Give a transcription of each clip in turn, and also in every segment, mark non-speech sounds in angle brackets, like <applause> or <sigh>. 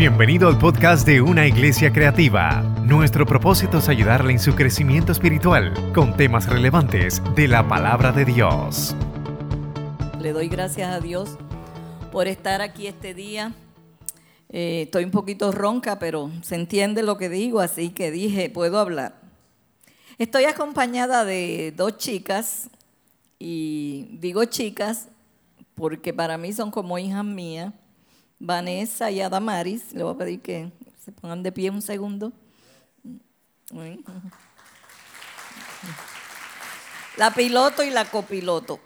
Bienvenido al podcast de Una Iglesia Creativa. Nuestro propósito es ayudarle en su crecimiento espiritual con temas relevantes de la palabra de Dios. Le doy gracias a Dios por estar aquí este día. Eh, estoy un poquito ronca, pero se entiende lo que digo, así que dije, puedo hablar. Estoy acompañada de dos chicas, y digo chicas porque para mí son como hijas mías. Vanessa y Adamaris. Le voy a pedir que se pongan de pie un segundo. La piloto y la copiloto.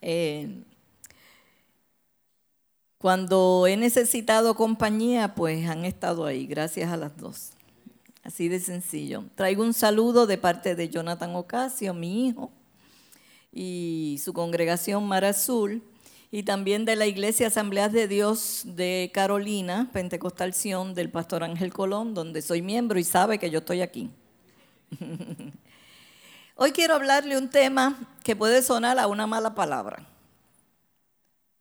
Eh, cuando he necesitado compañía, pues han estado ahí, gracias a las dos. Así de sencillo. Traigo un saludo de parte de Jonathan Ocasio, mi hijo, y su congregación Mar Azul y también de la Iglesia Asambleas de Dios de Carolina, Pentecostal Sion, del pastor Ángel Colón, donde soy miembro y sabe que yo estoy aquí. <laughs> Hoy quiero hablarle un tema que puede sonar a una mala palabra.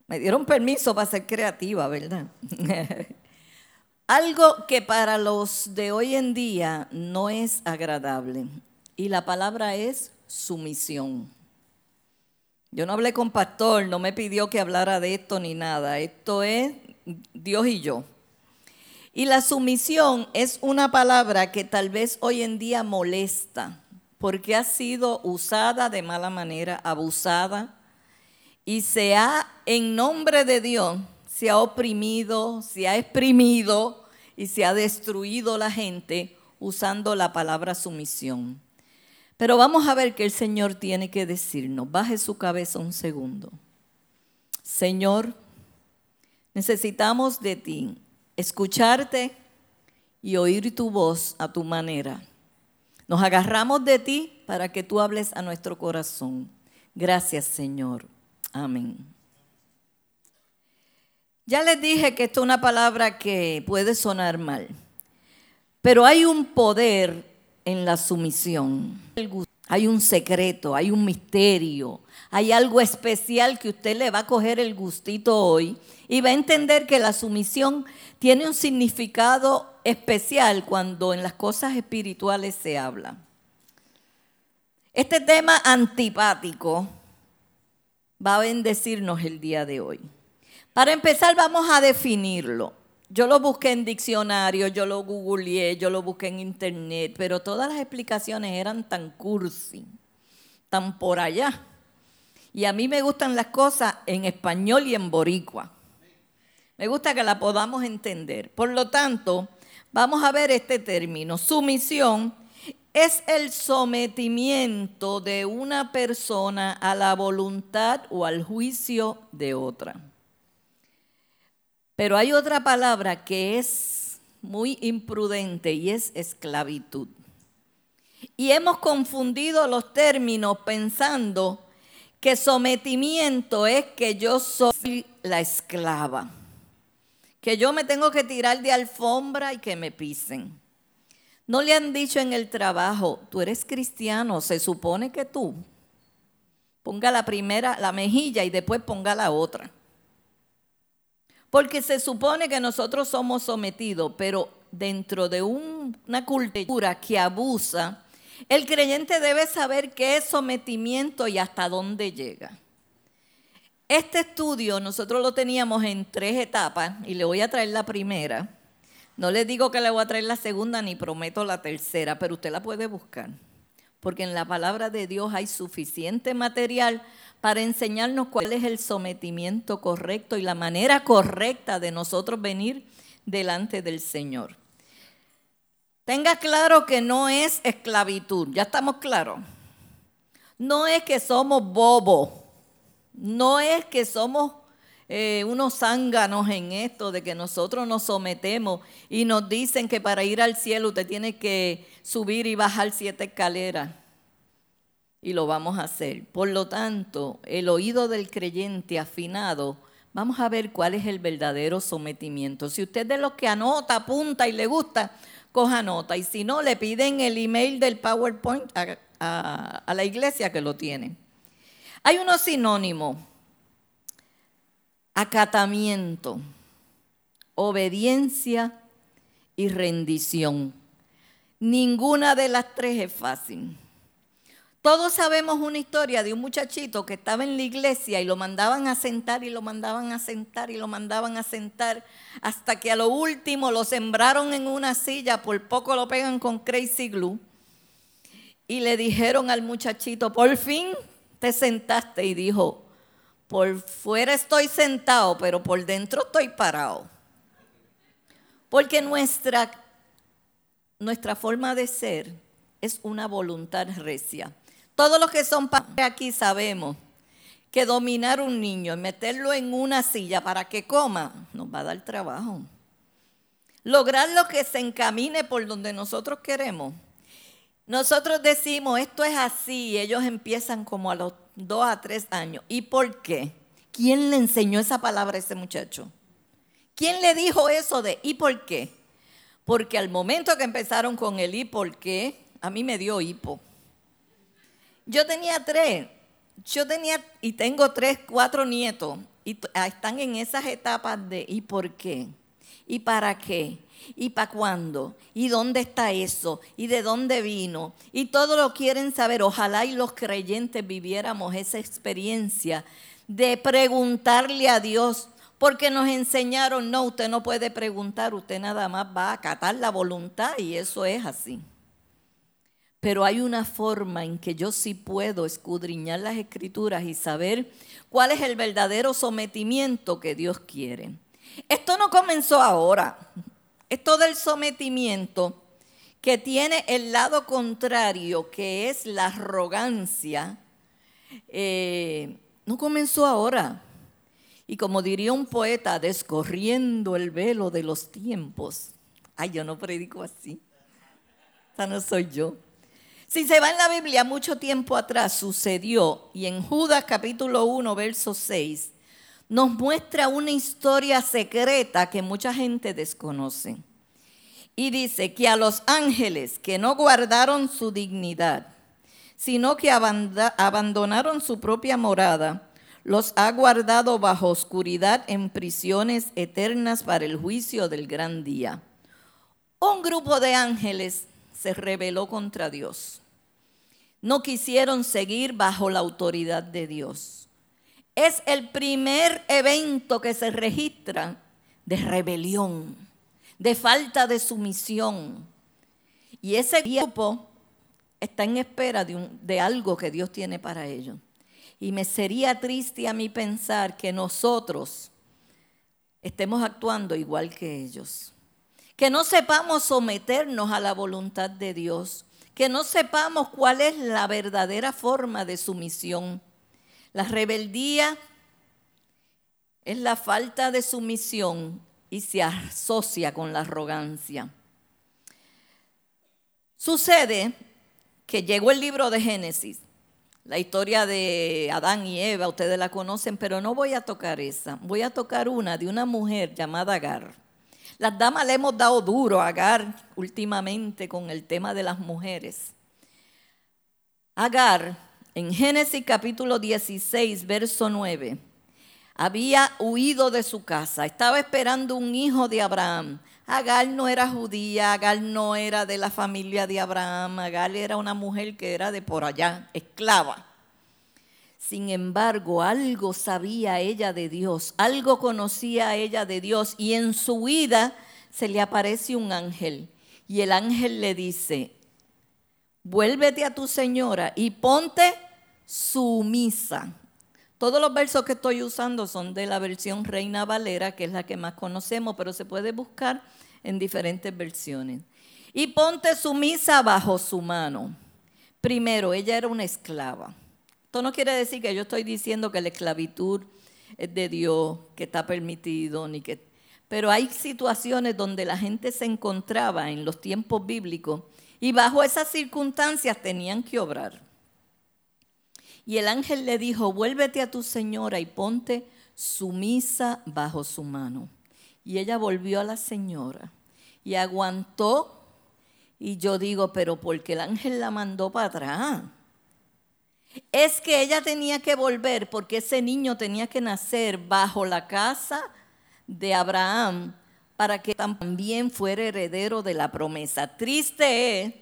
Me dieron permiso para ser creativa, ¿verdad? <laughs> Algo que para los de hoy en día no es agradable. Y la palabra es sumisión. Yo no hablé con pastor, no me pidió que hablara de esto ni nada. Esto es Dios y yo. Y la sumisión es una palabra que tal vez hoy en día molesta porque ha sido usada de mala manera, abusada y se ha, en nombre de Dios, se ha oprimido, se ha exprimido y se ha destruido la gente usando la palabra sumisión. Pero vamos a ver qué el Señor tiene que decirnos. Baje su cabeza un segundo. Señor, necesitamos de ti escucharte y oír tu voz a tu manera. Nos agarramos de ti para que tú hables a nuestro corazón. Gracias, Señor. Amén. Ya les dije que esto es una palabra que puede sonar mal, pero hay un poder en la sumisión. Hay un secreto, hay un misterio, hay algo especial que usted le va a coger el gustito hoy y va a entender que la sumisión tiene un significado especial cuando en las cosas espirituales se habla. Este tema antipático va a bendecirnos el día de hoy. Para empezar vamos a definirlo. Yo lo busqué en diccionario, yo lo googleé, yo lo busqué en internet, pero todas las explicaciones eran tan cursi, tan por allá. Y a mí me gustan las cosas en español y en boricua. Me gusta que la podamos entender. Por lo tanto, vamos a ver este término. Sumisión es el sometimiento de una persona a la voluntad o al juicio de otra. Pero hay otra palabra que es muy imprudente y es esclavitud. Y hemos confundido los términos pensando que sometimiento es que yo soy la esclava, que yo me tengo que tirar de alfombra y que me pisen. No le han dicho en el trabajo, tú eres cristiano, se supone que tú ponga la primera, la mejilla y después ponga la otra. Porque se supone que nosotros somos sometidos, pero dentro de una cultura que abusa, el creyente debe saber qué es sometimiento y hasta dónde llega. Este estudio nosotros lo teníamos en tres etapas y le voy a traer la primera. No le digo que le voy a traer la segunda ni prometo la tercera, pero usted la puede buscar. Porque en la palabra de Dios hay suficiente material para enseñarnos cuál es el sometimiento correcto y la manera correcta de nosotros venir delante del Señor. Tenga claro que no es esclavitud, ya estamos claros. No es que somos bobos, no es que somos eh, unos zánganos en esto de que nosotros nos sometemos y nos dicen que para ir al cielo usted tiene que subir y bajar siete escaleras y lo vamos a hacer. Por lo tanto, el oído del creyente afinado, vamos a ver cuál es el verdadero sometimiento. Si usted de los que anota, apunta y le gusta, coja nota. Y si no, le piden el email del PowerPoint a, a la iglesia que lo tiene. Hay unos sinónimos. Acatamiento, obediencia y rendición. Ninguna de las tres es fácil. Todos sabemos una historia de un muchachito que estaba en la iglesia y lo mandaban a sentar y lo mandaban a sentar y lo mandaban a sentar hasta que a lo último lo sembraron en una silla, por poco lo pegan con crazy glue y le dijeron al muchachito, por fin te sentaste y dijo, por fuera estoy sentado, pero por dentro estoy parado. Porque nuestra, nuestra forma de ser es una voluntad recia. Todos los que son padres aquí sabemos que dominar un niño y meterlo en una silla para que coma nos va a dar trabajo. Lograr lo que se encamine por donde nosotros queremos. Nosotros decimos, esto es así, y ellos empiezan como a los dos a tres años. ¿Y por qué? ¿Quién le enseñó esa palabra a ese muchacho? ¿Quién le dijo eso de ¿y por qué? Porque al momento que empezaron con el ¿y por qué? A mí me dio hipo. Yo tenía tres. Yo tenía y tengo tres, cuatro nietos. Y ah, están en esas etapas de ¿y por qué? ¿Y para qué? ¿Y para cuándo? ¿Y dónde está eso? ¿Y de dónde vino? Y todo lo quieren saber. Ojalá y los creyentes viviéramos esa experiencia de preguntarle a Dios, porque nos enseñaron, no, usted no puede preguntar, usted nada más va a acatar la voluntad y eso es así. Pero hay una forma en que yo sí puedo escudriñar las escrituras y saber cuál es el verdadero sometimiento que Dios quiere. Esto no comenzó ahora. Esto del sometimiento que tiene el lado contrario, que es la arrogancia, eh, no comenzó ahora. Y como diría un poeta, descorriendo el velo de los tiempos. Ay, yo no predico así. Esa no soy yo. Si se va en la Biblia, mucho tiempo atrás sucedió, y en Judas capítulo 1, verso 6, nos muestra una historia secreta que mucha gente desconoce. Y dice que a los ángeles que no guardaron su dignidad, sino que abandonaron su propia morada, los ha guardado bajo oscuridad en prisiones eternas para el juicio del gran día. Un grupo de ángeles se rebeló contra Dios no quisieron seguir bajo la autoridad de Dios. Es el primer evento que se registra de rebelión, de falta de sumisión. Y ese grupo está en espera de, de algo que Dios tiene para ellos. Y me sería triste a mí pensar que nosotros estemos actuando igual que ellos. Que no sepamos someternos a la voluntad de Dios que no sepamos cuál es la verdadera forma de sumisión. La rebeldía es la falta de sumisión y se asocia con la arrogancia. Sucede que llegó el libro de Génesis, la historia de Adán y Eva, ustedes la conocen, pero no voy a tocar esa. Voy a tocar una de una mujer llamada Agar. Las damas le hemos dado duro a Agar últimamente con el tema de las mujeres. Agar, en Génesis capítulo 16, verso 9, había huido de su casa, estaba esperando un hijo de Abraham. Agar no era judía, Agar no era de la familia de Abraham, Agar era una mujer que era de por allá, esclava. Sin embargo, algo sabía ella de Dios, algo conocía ella de Dios y en su vida se le aparece un ángel y el ángel le dice, vuélvete a tu señora y ponte sumisa. Todos los versos que estoy usando son de la versión Reina Valera, que es la que más conocemos, pero se puede buscar en diferentes versiones. Y ponte sumisa bajo su mano. Primero, ella era una esclava. Esto no quiere decir que yo estoy diciendo que la esclavitud es de Dios, que está permitido, ni que... Pero hay situaciones donde la gente se encontraba en los tiempos bíblicos y bajo esas circunstancias tenían que obrar. Y el ángel le dijo, vuélvete a tu señora y ponte sumisa bajo su mano. Y ella volvió a la señora y aguantó. Y yo digo, pero porque el ángel la mandó para atrás es que ella tenía que volver porque ese niño tenía que nacer bajo la casa de Abraham para que también fuera heredero de la promesa. Triste es,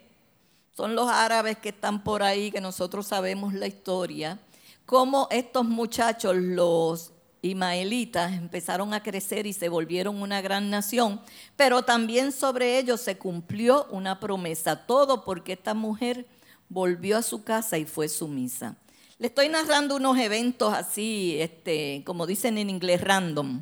son los árabes que están por ahí, que nosotros sabemos la historia, cómo estos muchachos, los ismaelitas, empezaron a crecer y se volvieron una gran nación, pero también sobre ellos se cumplió una promesa, todo porque esta mujer volvió a su casa y fue sumisa. Le estoy narrando unos eventos así, este, como dicen en inglés, random.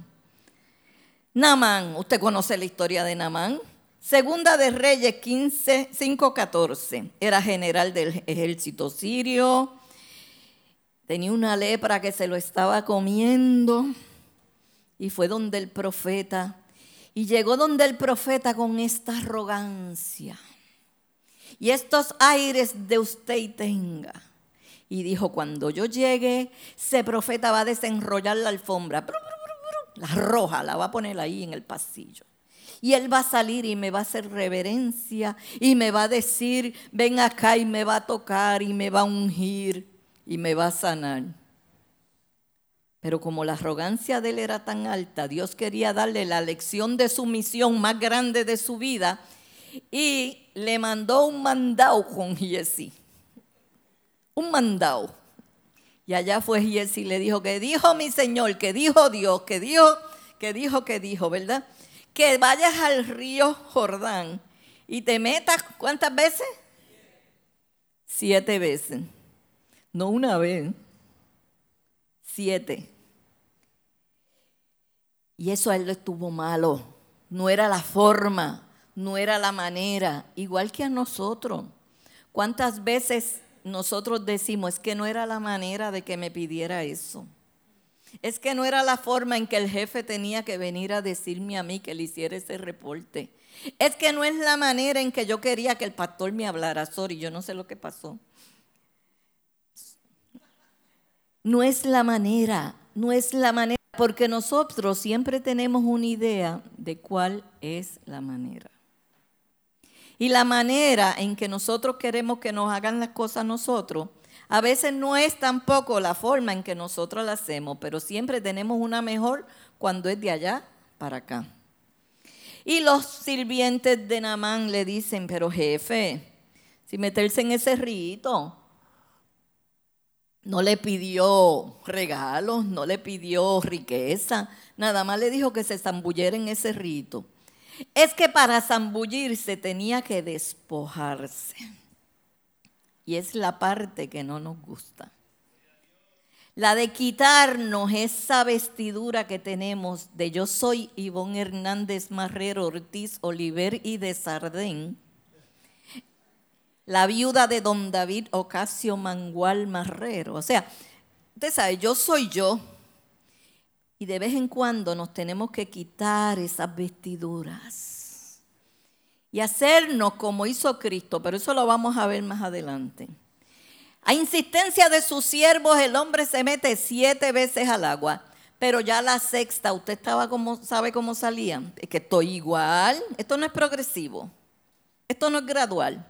Namán, usted conoce la historia de Namán. Segunda de Reyes 15, 5, 14. Era general del ejército sirio. Tenía una lepra que se lo estaba comiendo. Y fue donde el profeta. Y llegó donde el profeta con esta arrogancia. Y estos aires de usted tenga. Y dijo, cuando yo llegue, ese profeta va a desenrollar la alfombra. La roja, la va a poner ahí en el pasillo. Y él va a salir y me va a hacer reverencia y me va a decir, ven acá y me va a tocar y me va a ungir y me va a sanar. Pero como la arrogancia de él era tan alta, Dios quería darle la lección de su misión más grande de su vida y le mandó un mandado con Jesse. Un mandado. Y allá fue Jesse y le dijo, que dijo mi Señor, que dijo Dios, que dijo, que dijo, que dijo, ¿verdad? Que vayas al río Jordán y te metas, ¿cuántas veces? Siete veces. No una vez, siete. Y eso a él le estuvo malo. No era la forma, no era la manera, igual que a nosotros. ¿Cuántas veces nosotros decimos, es que no era la manera de que me pidiera eso? Es que no era la forma en que el jefe tenía que venir a decirme a mí que le hiciera ese reporte. Es que no es la manera en que yo quería que el pastor me hablara. Sorry, yo no sé lo que pasó. No es la manera, no es la manera, porque nosotros siempre tenemos una idea de cuál es la manera. Y la manera en que nosotros queremos que nos hagan las cosas nosotros a veces no es tampoco la forma en que nosotros la hacemos, pero siempre tenemos una mejor cuando es de allá para acá. Y los sirvientes de Namán le dicen, pero jefe, si meterse en ese rito, no le pidió regalos, no le pidió riqueza, nada más le dijo que se zambullera en ese rito. Es que para zambullirse tenía que despojarse. Y es la parte que no nos gusta. La de quitarnos esa vestidura que tenemos de yo soy Ivonne Hernández Marrero Ortiz Oliver y de Sardén, la viuda de don David Ocasio Mangual Marrero. O sea, usted sabe, yo soy yo. Y de vez en cuando nos tenemos que quitar esas vestiduras y hacernos como hizo Cristo, pero eso lo vamos a ver más adelante. A insistencia de sus siervos, el hombre se mete siete veces al agua, pero ya la sexta, usted estaba como, sabe cómo salía. Es que estoy igual, esto no es progresivo, esto no es gradual.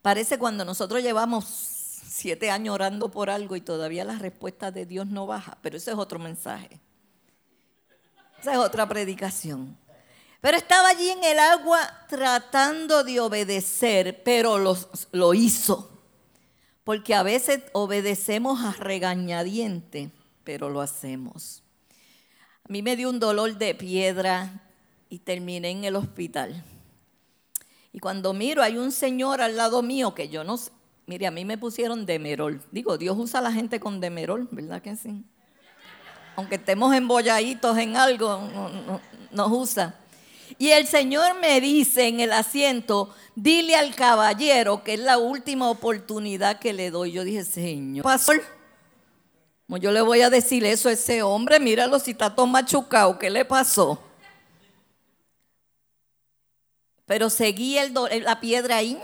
Parece cuando nosotros llevamos siete años orando por algo y todavía la respuesta de Dios no baja, pero ese es otro mensaje. Esa es otra predicación. Pero estaba allí en el agua tratando de obedecer, pero lo, hizo. Porque a veces obedecemos a regañadiente, pero lo hacemos. A mí me dio un dolor de piedra y terminé en el hospital. Y cuando miro, hay un señor al lado mío que yo no sé. Mire, a mí me pusieron demerol. Digo, Dios usa a la gente con demerol, ¿verdad que sí? Aunque estemos embolladitos en algo, nos usa. Y el Señor me dice en el asiento, dile al caballero que es la última oportunidad que le doy. Yo dije, Señor, pastor, yo le voy a decir eso a ese hombre, míralo si está todo machucado, ¿qué le pasó? Pero seguí el la piedra ahí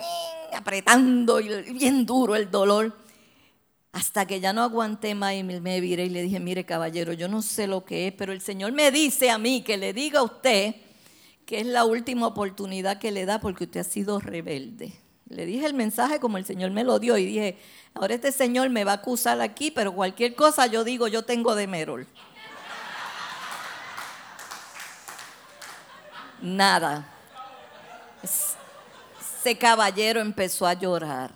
apretando y bien duro el dolor. Hasta que ya no aguanté más y me viré y le dije, mire caballero, yo no sé lo que es, pero el Señor me dice a mí que le diga a usted que es la última oportunidad que le da porque usted ha sido rebelde. Le dije el mensaje como el Señor me lo dio y dije, ahora este Señor me va a acusar aquí, pero cualquier cosa yo digo, yo tengo de Merol. Nada. Ese caballero empezó a llorar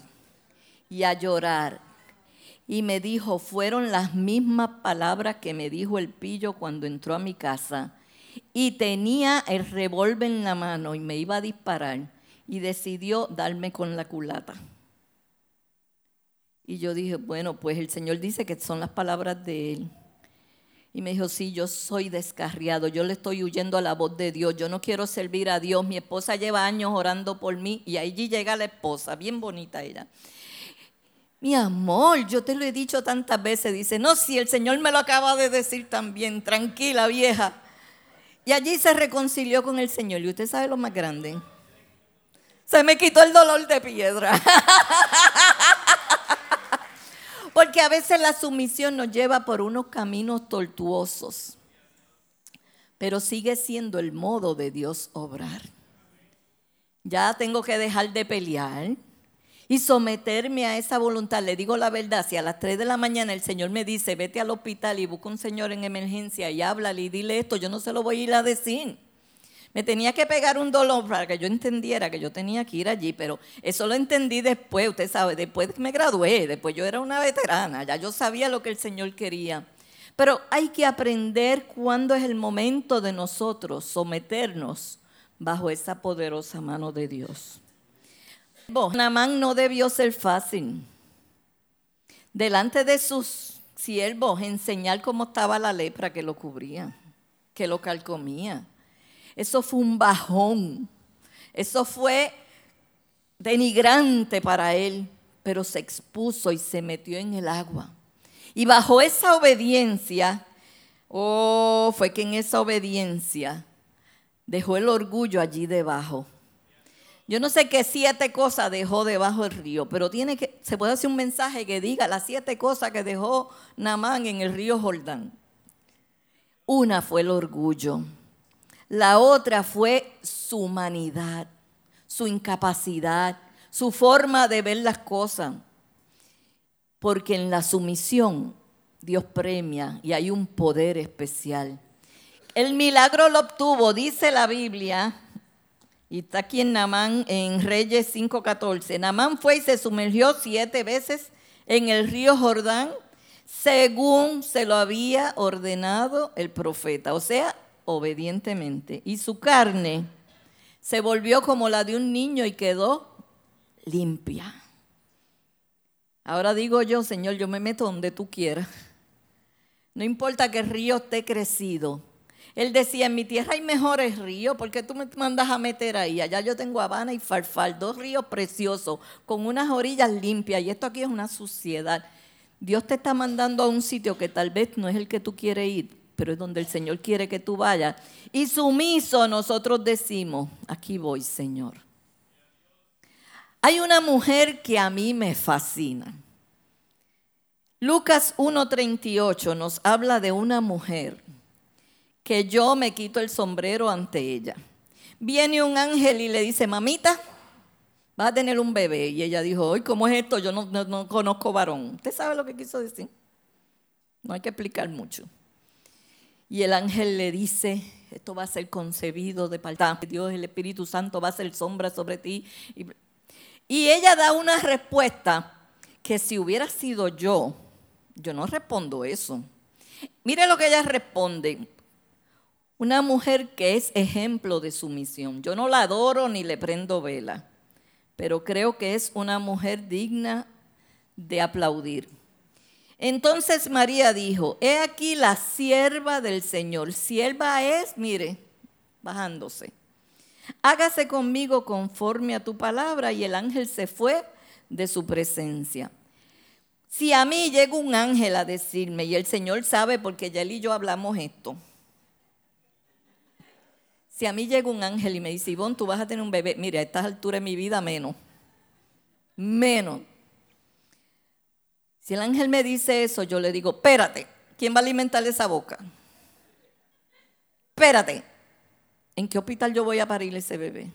y a llorar. Y me dijo, fueron las mismas palabras que me dijo el pillo cuando entró a mi casa. Y tenía el revólver en la mano y me iba a disparar. Y decidió darme con la culata. Y yo dije, bueno, pues el Señor dice que son las palabras de Él. Y me dijo, sí, yo soy descarriado, yo le estoy huyendo a la voz de Dios, yo no quiero servir a Dios, mi esposa lleva años orando por mí y allí llega la esposa, bien bonita ella. Mi amor, yo te lo he dicho tantas veces, dice, no, si el Señor me lo acaba de decir también, tranquila vieja. Y allí se reconcilió con el Señor. Y usted sabe lo más grande. Se me quitó el dolor de piedra. <laughs> Porque a veces la sumisión nos lleva por unos caminos tortuosos, pero sigue siendo el modo de Dios obrar. Ya tengo que dejar de pelear y someterme a esa voluntad. Le digo la verdad, si a las 3 de la mañana el Señor me dice, vete al hospital y busca un señor en emergencia y háblale y dile esto, yo no se lo voy a ir a decir. Me tenía que pegar un dolor para que yo entendiera que yo tenía que ir allí, pero eso lo entendí después, usted sabe, después me gradué, después yo era una veterana, ya yo sabía lo que el Señor quería. Pero hay que aprender cuándo es el momento de nosotros someternos bajo esa poderosa mano de Dios. Namán no debió ser fácil. Delante de sus siervos enseñar cómo estaba la lepra que lo cubría, que lo calcomía eso fue un bajón. Eso fue denigrante para él, pero se expuso y se metió en el agua. Y bajo esa obediencia, oh, fue que en esa obediencia dejó el orgullo allí debajo. Yo no sé qué siete cosas dejó debajo del río, pero tiene que, se puede hacer un mensaje que diga las siete cosas que dejó Namán en el río Jordán. Una fue el orgullo. La otra fue su humanidad, su incapacidad, su forma de ver las cosas. Porque en la sumisión Dios premia y hay un poder especial. El milagro lo obtuvo, dice la Biblia, y está aquí en Namán, en Reyes 5:14. Namán fue y se sumergió siete veces en el río Jordán, según se lo había ordenado el profeta. O sea, obedientemente. Y su carne se volvió como la de un niño y quedó limpia. Ahora digo yo, Señor, yo me meto donde tú quieras. No importa que el río esté crecido. Él decía, en mi tierra hay mejores ríos, porque tú me mandas a meter ahí? Allá yo tengo Habana y Farfal, dos ríos preciosos, con unas orillas limpias, y esto aquí es una suciedad. Dios te está mandando a un sitio que tal vez no es el que tú quieres ir, pero es donde el Señor quiere que tú vayas. Y sumiso nosotros decimos, aquí voy, Señor. Hay una mujer que a mí me fascina. Lucas 1.38 nos habla de una mujer que yo me quito el sombrero ante ella. Viene un ángel y le dice, mamita, vas a tener un bebé. Y ella dijo, hoy ¿cómo es esto? Yo no, no conozco varón. ¿Usted sabe lo que quiso decir? No hay que explicar mucho. Y el ángel le dice, esto va a ser concebido de parte de Dios, el Espíritu Santo va a ser sombra sobre ti. Y ella da una respuesta que si hubiera sido yo, yo no respondo eso. Mire lo que ella responde. Una mujer que es ejemplo de sumisión. Yo no la adoro ni le prendo vela, pero creo que es una mujer digna de aplaudir. Entonces María dijo, he aquí la sierva del Señor. Sierva es, mire, bajándose. Hágase conmigo conforme a tu palabra y el ángel se fue de su presencia. Si a mí llega un ángel a decirme, y el Señor sabe porque ya él y yo hablamos esto, si a mí llega un ángel y me dice, Ivonne, tú vas a tener un bebé, mire, a estas alturas de mi vida menos, menos, si el ángel me dice eso, yo le digo, espérate, ¿quién va a alimentar esa boca? Espérate, ¿en qué hospital yo voy a parir ese bebé?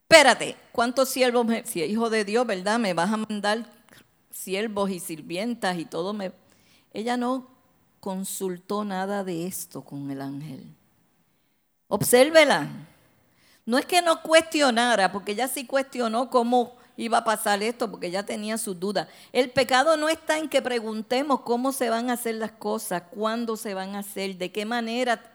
Espérate, ¿cuántos siervos, si es hijo de Dios, ¿verdad? Me vas a mandar siervos y sirvientas y todo. Me... Ella no consultó nada de esto con el ángel. Obsérvela. No es que no cuestionara, porque ella sí cuestionó cómo iba a pasar esto, porque ella tenía sus dudas. El pecado no está en que preguntemos cómo se van a hacer las cosas, cuándo se van a hacer, de qué manera.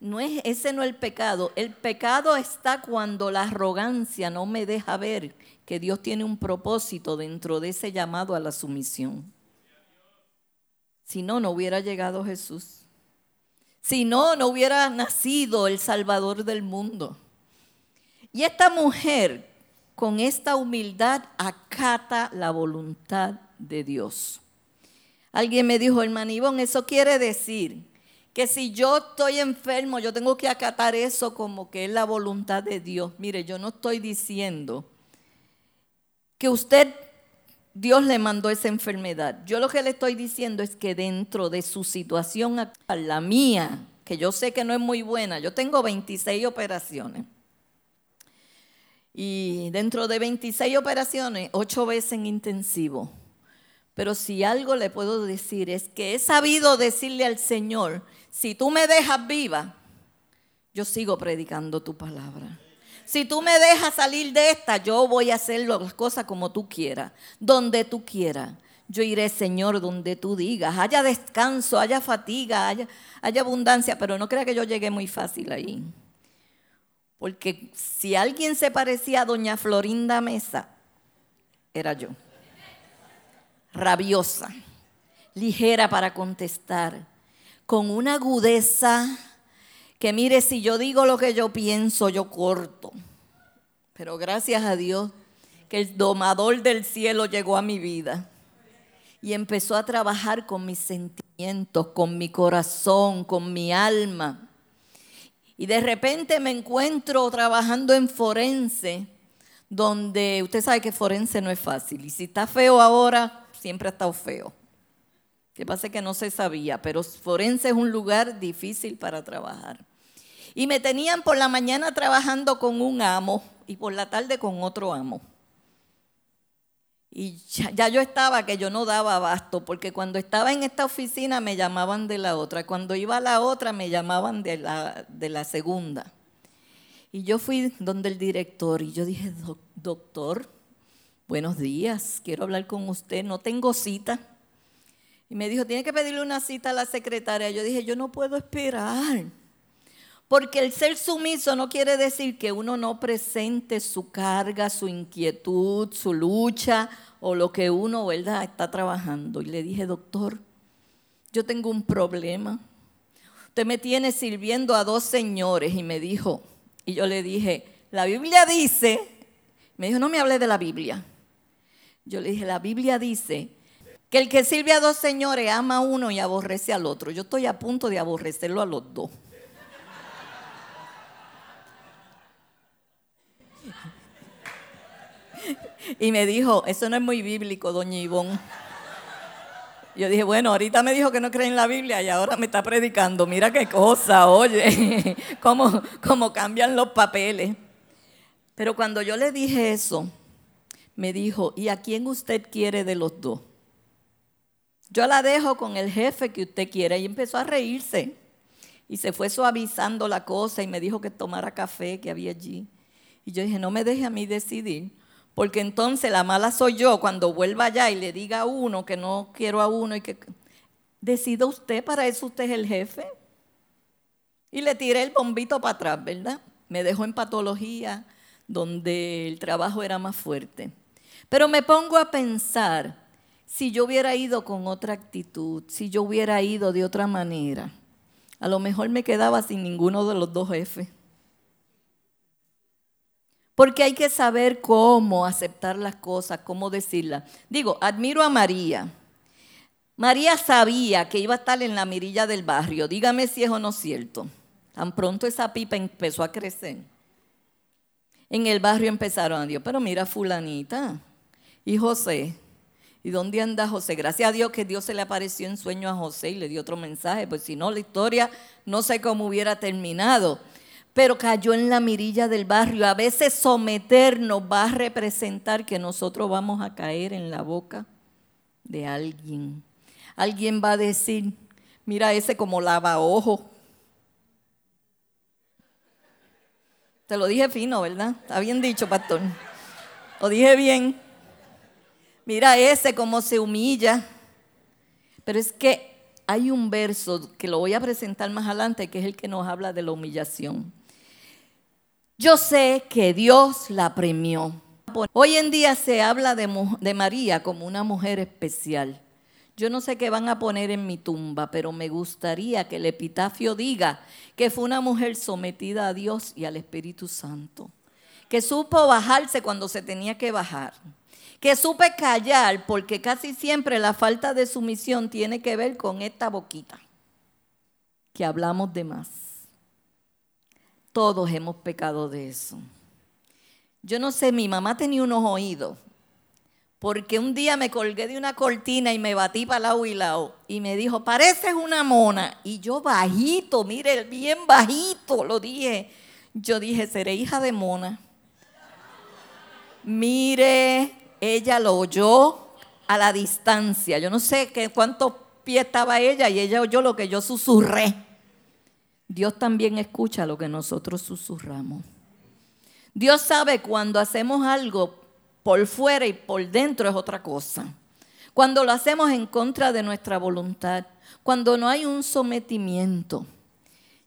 No es, ese no es el pecado. El pecado está cuando la arrogancia no me deja ver que Dios tiene un propósito dentro de ese llamado a la sumisión. Si no, no hubiera llegado Jesús. Si no, no hubiera nacido el Salvador del mundo. Y esta mujer con esta humildad acata la voluntad de Dios. Alguien me dijo, hermano Ivón, eso quiere decir que si yo estoy enfermo, yo tengo que acatar eso como que es la voluntad de Dios. Mire, yo no estoy diciendo que usted, Dios le mandó esa enfermedad. Yo lo que le estoy diciendo es que dentro de su situación actual, la mía, que yo sé que no es muy buena, yo tengo 26 operaciones. Y dentro de 26 operaciones, 8 veces en intensivo. Pero si algo le puedo decir es que he sabido decirle al Señor, si tú me dejas viva, yo sigo predicando tu palabra. Si tú me dejas salir de esta, yo voy a hacer las cosas como tú quieras, donde tú quieras. Yo iré, Señor, donde tú digas. Haya descanso, haya fatiga, haya, abundancia, pero no crea que yo llegué muy fácil ahí. Porque si alguien se parecía a doña Florinda Mesa, era yo. Rabiosa, ligera para contestar, con una agudeza que mire, si yo digo lo que yo pienso, yo corto. Pero gracias a Dios que el domador del cielo llegó a mi vida y empezó a trabajar con mis sentimientos, con mi corazón, con mi alma y de repente me encuentro trabajando en forense, donde usted sabe que forense no es fácil. Y si está feo ahora, siempre ha estado feo. Que pasa que no se sabía, pero forense es un lugar difícil para trabajar. Y me tenían por la mañana trabajando con un amo y por la tarde con otro amo. Y ya, yo estaba que yo no daba abasto, porque cuando estaba en esta oficina me llamaban de la otra, cuando iba a la otra me llamaban de la, de la segunda. Y yo fui donde el director y yo dije, doctor, buenos días, quiero hablar con usted, no tengo cita. Y me dijo, tiene que pedirle una cita a la secretaria. Yo dije, yo no puedo esperar. Porque el ser sumiso no quiere decir que uno no presente su carga, su inquietud, su lucha o lo que uno ¿verdad? está trabajando. Y le dije, doctor, yo tengo un problema. Usted me tiene sirviendo a dos señores y me dijo, y yo le dije, la Biblia dice, me dijo, no me hable de la Biblia. Yo le dije, la Biblia dice que el que sirve a dos señores ama a uno y aborrece al otro. Yo estoy a punto de aborrecerlo a los dos. Y me dijo, eso no es muy bíblico, doña Ivonne. Yo dije, bueno, ahorita me dijo que no cree en la Biblia y ahora me está predicando. Mira qué cosa, oye, <laughs> cómo, cómo cambian los papeles. Pero cuando yo le dije eso, me dijo, ¿y a quién usted quiere de los dos? Yo la dejo con el jefe que usted quiere. Y empezó a reírse. Y se fue suavizando la cosa y me dijo que tomara café que había allí. Y yo dije, no me deje a mí decidir. Porque entonces la mala soy yo cuando vuelva allá y le diga a uno que no quiero a uno y que decida usted, para eso usted es el jefe. Y le tiré el bombito para atrás, ¿verdad? Me dejó en patología donde el trabajo era más fuerte. Pero me pongo a pensar, si yo hubiera ido con otra actitud, si yo hubiera ido de otra manera, a lo mejor me quedaba sin ninguno de los dos jefes. Porque hay que saber cómo aceptar las cosas, cómo decirlas. Digo, admiro a María. María sabía que iba a estar en la mirilla del barrio. Dígame si es o no cierto. Tan pronto esa pipa empezó a crecer. En el barrio empezaron a Dios, pero mira fulanita y José. ¿Y dónde anda José? Gracias a Dios que Dios se le apareció en sueño a José y le dio otro mensaje, pues si no la historia no sé cómo hubiera terminado pero cayó en la mirilla del barrio. A veces someternos va a representar que nosotros vamos a caer en la boca de alguien. Alguien va a decir, mira ese como lava ojo. Te lo dije fino, ¿verdad? Está bien dicho, pastor. Lo dije bien. Mira ese cómo se humilla. Pero es que hay un verso que lo voy a presentar más adelante, que es el que nos habla de la humillación. Yo sé que Dios la premió. Hoy en día se habla de, de, María como una mujer especial. Yo no sé qué van a poner en mi tumba, pero me gustaría que el epitafio diga que fue una mujer sometida a Dios y al Espíritu Santo, que supo bajarse cuando se tenía que bajar, que supe callar, porque casi siempre la falta de sumisión tiene que ver con esta boquita, que hablamos de más. Todos hemos pecado de eso. Yo no sé, mi mamá tenía unos oídos, porque un día me colgué de una cortina y me batí para lado y lado, y me dijo, pareces una mona, y yo bajito, mire, bien bajito, lo dije. Yo dije, seré hija de mona. Mire, ella lo oyó a la distancia. Yo no sé qué, cuántos pies estaba ella y ella oyó lo que yo susurré. Dios también escucha lo que nosotros susurramos. Dios sabe cuando hacemos algo por fuera y por dentro es otra cosa. Cuando lo hacemos en contra de nuestra voluntad, cuando no hay un sometimiento.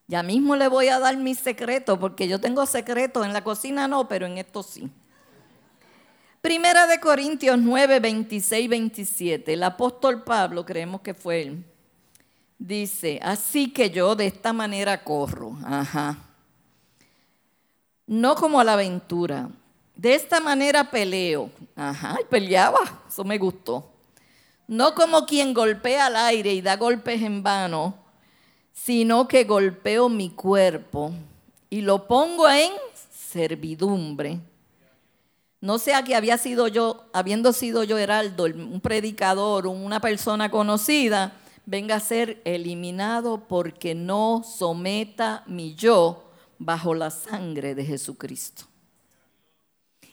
Ya mismo le voy a dar mi secreto, porque yo tengo secretos en la cocina no, pero en esto sí. Primera de Corintios 9, 26, 27. El apóstol Pablo, creemos que fue él, dice, así que yo de esta manera corro. Ajá. No como a la aventura. De esta manera peleo. Ajá, y peleaba. Eso me gustó. No como quien golpea al aire y da golpes en vano, sino que golpeo mi cuerpo y lo pongo en servidumbre no sea que había sido yo, habiendo sido yo Heraldo, un predicador, una persona conocida, venga a ser eliminado porque no someta mi yo bajo la sangre de Jesucristo.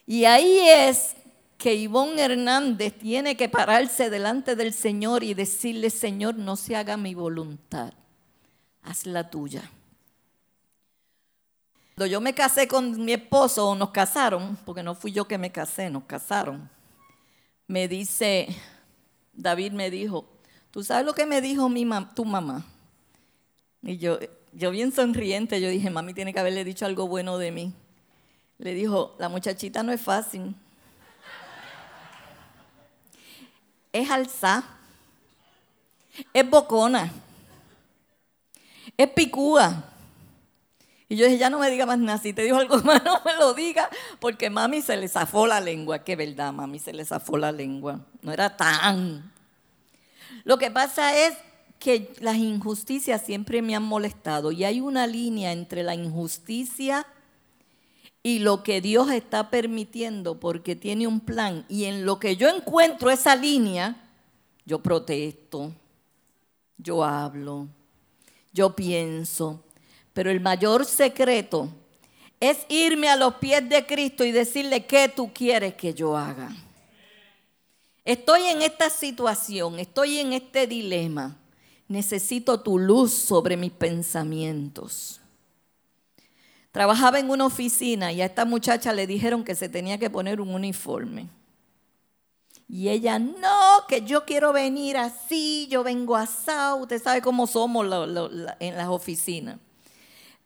Y ahí es que Ivonne Hernández tiene que pararse delante del Señor y decirle, Señor, no se haga mi voluntad, haz la tuya. Cuando yo me casé con mi esposo, o nos casaron, porque no fui yo que me casé, nos casaron, me dice, David me dijo, ¿tú sabes lo que me dijo mi tu mamá? Y yo, yo bien sonriente, yo dije, mami tiene que haberle dicho algo bueno de mí. Le dijo, la muchachita no es fácil. Es alza, es bocona, es picúa y yo dije, ya no me diga más nada, si te dijo algo <laughs> más, no me lo diga, porque mami se le zafó la lengua. Qué verdad, mami se le zafó la lengua. No era tan. Lo que pasa es que las injusticias siempre me han molestado y hay una línea entre la injusticia y lo que Dios está permitiendo porque tiene un plan. Y en lo que yo encuentro esa línea, yo protesto, yo hablo, yo pienso. Pero el mayor secreto es irme a los pies de Cristo y decirle qué tú quieres que yo haga. Estoy en esta situación, estoy en este dilema. Necesito tu luz sobre mis pensamientos. Trabajaba en una oficina y a esta muchacha le dijeron que se tenía que poner un uniforme. Y ella, no, que yo quiero venir así, yo vengo asado. Usted sabe cómo somos en las oficinas.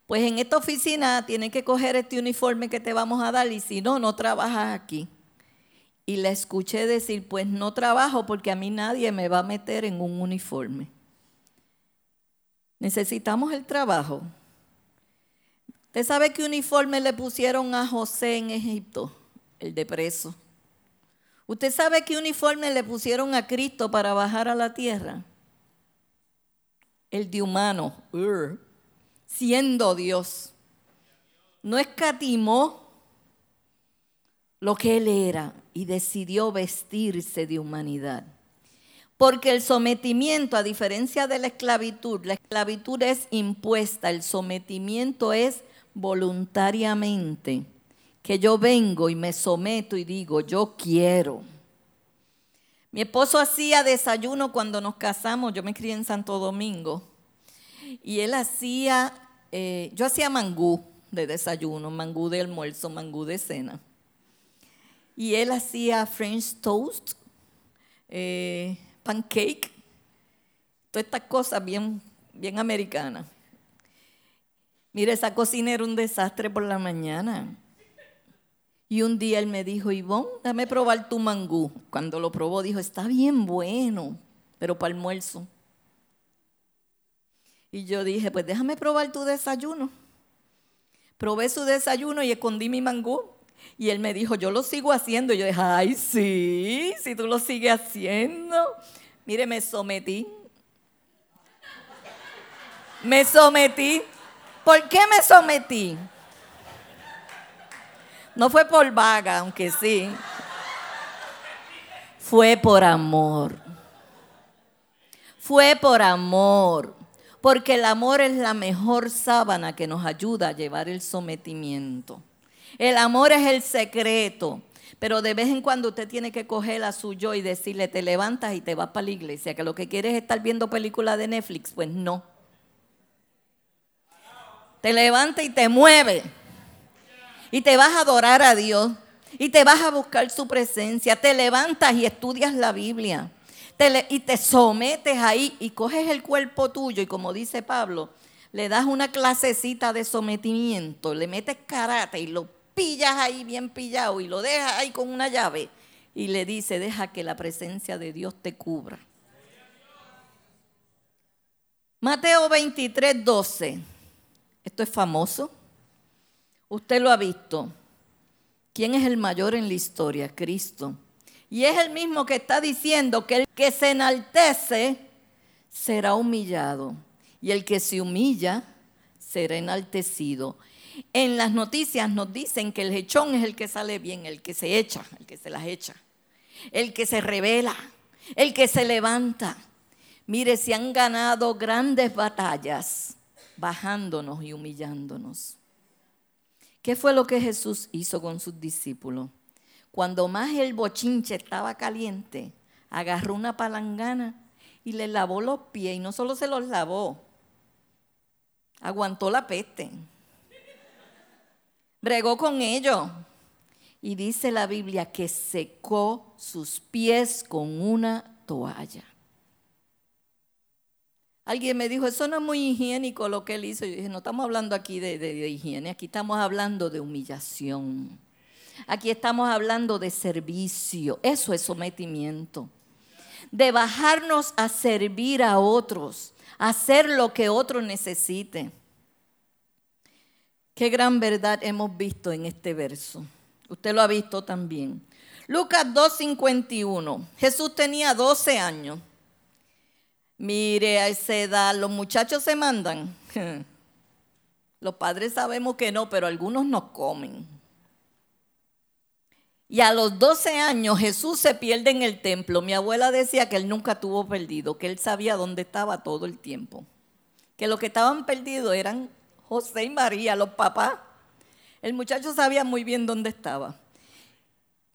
Pues en esta oficina tienes que coger este uniforme que te vamos a dar y si no, no trabajas aquí. Y le escuché decir, pues no trabajo porque a mí nadie me va a meter en un uniforme. Necesitamos el trabajo. ¿Usted sabe qué uniforme le pusieron a José en Egipto? El de preso. ¿Usted sabe qué uniforme le pusieron a Cristo para bajar a la tierra? El de humano siendo Dios. No escatimó lo que él era y decidió vestirse de humanidad. Porque el sometimiento, a diferencia de la esclavitud, la esclavitud es impuesta, el sometimiento es voluntariamente, que yo vengo y me someto y digo, yo quiero. Mi esposo hacía desayuno cuando nos casamos, yo me crié en Santo Domingo, y él hacía, eh, yo hacía mangú, de desayuno, mangú de almuerzo, mangú de cena. Y él hacía French toast, eh, pancake, todas estas cosas bien, bien americanas. Mire, esa cocina era un desastre por la mañana. Y un día él me dijo, Ivonne, dame probar tu mangú. Cuando lo probó, dijo, está bien bueno, pero para almuerzo. Y yo dije, pues déjame probar tu desayuno. Probé su desayuno y escondí mi mangú. Y él me dijo, yo lo sigo haciendo. Y yo dije, ay, sí, si tú lo sigues haciendo. Mire, me sometí. Me sometí. ¿Por qué me sometí? No fue por vaga, aunque sí. Fue por amor. Fue por amor. Porque el amor es la mejor sábana que nos ayuda a llevar el sometimiento. El amor es el secreto. Pero de vez en cuando usted tiene que coger a su yo y decirle, te levantas y te vas para la iglesia, que lo que quieres es estar viendo películas de Netflix. Pues no. Te levanta y te mueve y te vas a adorar a Dios y te vas a buscar su presencia, te levantas y estudias la Biblia y te sometes ahí y coges el cuerpo tuyo y como dice Pablo, le das una clasecita de sometimiento, le metes karate y lo pillas ahí bien pillado y lo dejas ahí con una llave y le dice, deja que la presencia de Dios te cubra. Mateo 23, 12. Esto es famoso. Usted lo ha visto. ¿Quién es el mayor en la historia? Cristo. Y es el mismo que está diciendo que el que se enaltece será humillado. Y el que se humilla será enaltecido. En las noticias nos dicen que el hechón es el que sale bien, el que se echa, el que se las echa, el que se revela, el que se levanta. Mire, se han ganado grandes batallas bajándonos y humillándonos. ¿Qué fue lo que Jesús hizo con sus discípulos? Cuando más el bochinche estaba caliente, agarró una palangana y le lavó los pies y no solo se los lavó, aguantó la peste. Bregó con ellos. Y dice la Biblia que secó sus pies con una toalla. Alguien me dijo, eso no es muy higiénico lo que él hizo. Yo dije, no estamos hablando aquí de, higiene, aquí estamos hablando de humillación. Aquí estamos hablando de servicio. Eso es sometimiento. De bajarnos a servir a otros, a hacer lo que otros necesiten. Qué gran verdad hemos visto en este verso. Usted lo ha visto también. Lucas 2.51. Jesús tenía 12 años. Mire, a esa edad los muchachos se mandan. <laughs> Los padres sabemos que no, pero algunos nos comen. Y a los 12 años Jesús se pierde en el templo. Mi abuela decía que él nunca tuvo perdido, que él sabía dónde estaba todo el tiempo. Que los que estaban perdidos eran José y María, los papás. El muchacho sabía muy bien dónde estaba.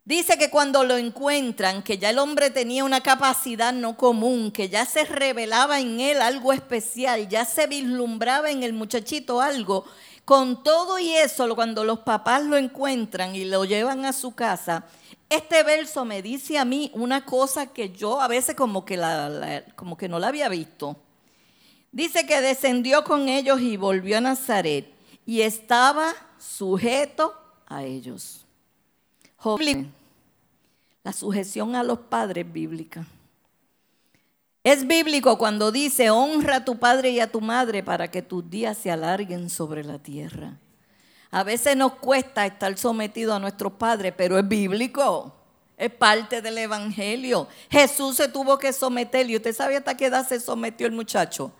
Dice que cuando lo encuentran, que ya el hombre tenía una capacidad no común, que ya se revelaba en él algo especial, ya se vislumbraba en el muchachito algo. Con todo y eso, cuando los papás lo encuentran y lo llevan a su casa, este verso me dice a mí una cosa que yo a veces como que, como que no la había visto. Dice que descendió con ellos y volvió a Nazaret y estaba sujeto a ellos. La sujeción a los padres bíblica. Es bíblico cuando dice, honra a tu padre y a tu madre para que tus días se alarguen sobre la tierra. A veces nos cuesta estar sometidos a nuestros padres, pero es bíblico. Es parte del Evangelio. Jesús se tuvo que someter. ¿Y usted sabe hasta qué edad se sometió el muchacho?